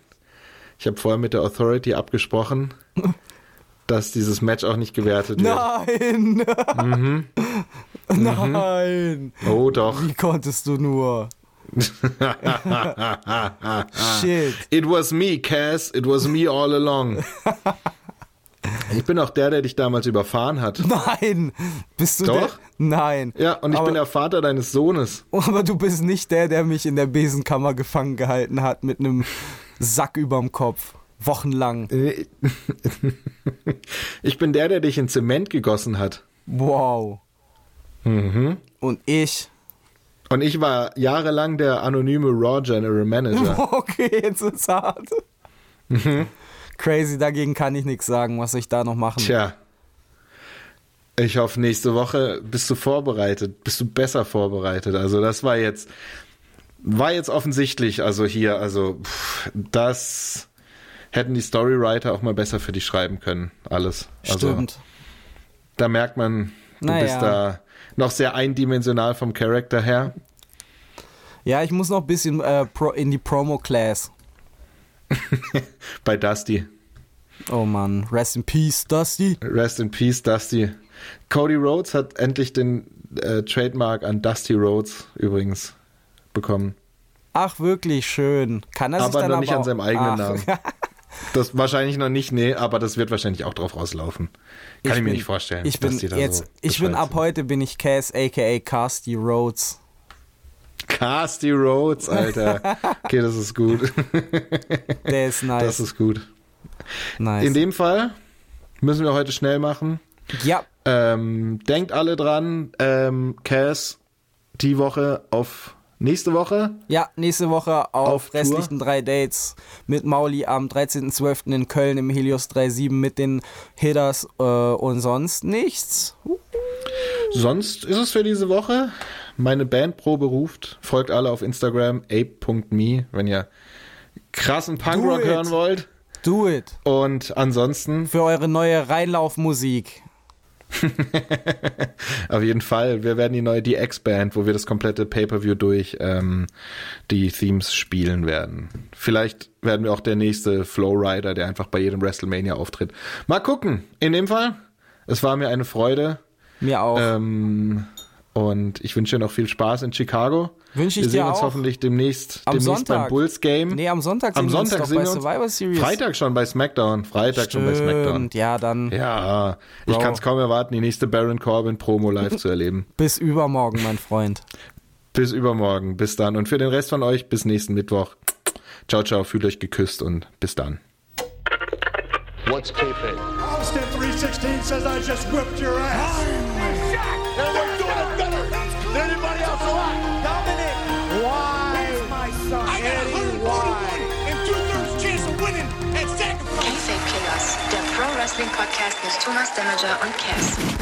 Ich habe vorher mit der Authority abgesprochen, dass dieses Match auch nicht gewertet wird. Nein. Mhm. Nein. Oh doch. Wie konntest du nur? Shit. It was me, Cass. It was me all along. Ich bin auch der, der dich damals überfahren hat. Nein. Bist du Doch. der? Nein. Ja, und ich aber, bin der Vater deines Sohnes. aber du bist nicht der, der mich in der Besenkammer gefangen gehalten hat mit einem Sack überm Kopf. Wochenlang. Ich bin der, der dich in Zement gegossen hat. Wow. Mhm. Und ich. Und ich war jahrelang der anonyme Raw General Manager. Okay, jetzt ist hart. Mhm. Crazy, dagegen kann ich nichts sagen. Was ich da noch machen? Tja. Ich hoffe, nächste Woche bist du vorbereitet, bist du besser vorbereitet. Also das war jetzt, war jetzt offensichtlich, also hier, also pff, das hätten die Storywriter auch mal besser für dich schreiben können, alles. Also Stimmt. da merkt man, du Naja. bist da noch sehr eindimensional vom Charakter her. Ja, ich muss noch ein bisschen äh, pro, in die Promo-Class. Bei Dusty. Oh Mann, rest in peace, Dusty. Rest in Peace, Dusty. Cody Rhodes hat endlich den äh, Trademark an Dusty Rhodes übrigens bekommen. Ach, wirklich schön. Kann er sich aber dann noch aber nicht an seinem eigenen Ach, Namen. Das wahrscheinlich noch nicht, nee, aber das wird wahrscheinlich auch drauf rauslaufen. Kann ich, mir bin- nicht vorstellen. Ich dass bin die da jetzt, so ich bin ab heute bin ich Cass, aka Casty Rhodes. Casty Rhodes, Alter. Okay, das ist gut. Der ist nice. Das ist gut. nice. In dem Fall müssen wir heute schnell machen. ja, Ähm, denkt alle dran, ähm, Cass die Woche auf nächste Woche. ja, nächste Woche auf, Auf Tour? restlichen drei Dates mit Mauli am 13.12. in Köln im Helios 37 mit den Hitters äh, und sonst nichts. Sonst ist es für diese Woche. Meine Bandprobe ruft. Folgt alle auf Instagram, ape.me, wenn ihr krassen Punkrock hören wollt. Do it. Und ansonsten Für eure neue Reinlaufmusik. Auf jeden Fall. Wir werden die neue DX-Band, wo wir das komplette Pay-Per-View durch ähm, die Themes spielen werden. Vielleicht werden wir auch der nächste Flowrider, der einfach bei jedem WrestleMania auftritt. Mal gucken. In dem Fall, es war mir eine Freude. Mir auch. Ähm, und ich wünsche dir noch viel Spaß in Chicago. Wünsche ich wir sehen dir uns auch. hoffentlich demnächst, Am demnächst beim Sonntag. Bulls Game. nee, am Sonntag Am sehen wir uns Sonntag doch sehen bei. Survivor Series. Freitag schon bei SmackDown. Freitag schon bei SmackDown. Stimmt, ja, dann Ja, ich kann es kaum erwarten, die nächste Baron Corbin Promo live zu erleben. bis übermorgen, mein Freund. Bis übermorgen. Bis dann. Und für den Rest von euch bis nächsten Mittwoch. Ciao, ciao. Fühlt euch geküsst und bis dann. What's kayfabe? Austin 316 says I just whipped your ass. Podcast mit Thomas Demager und Cass.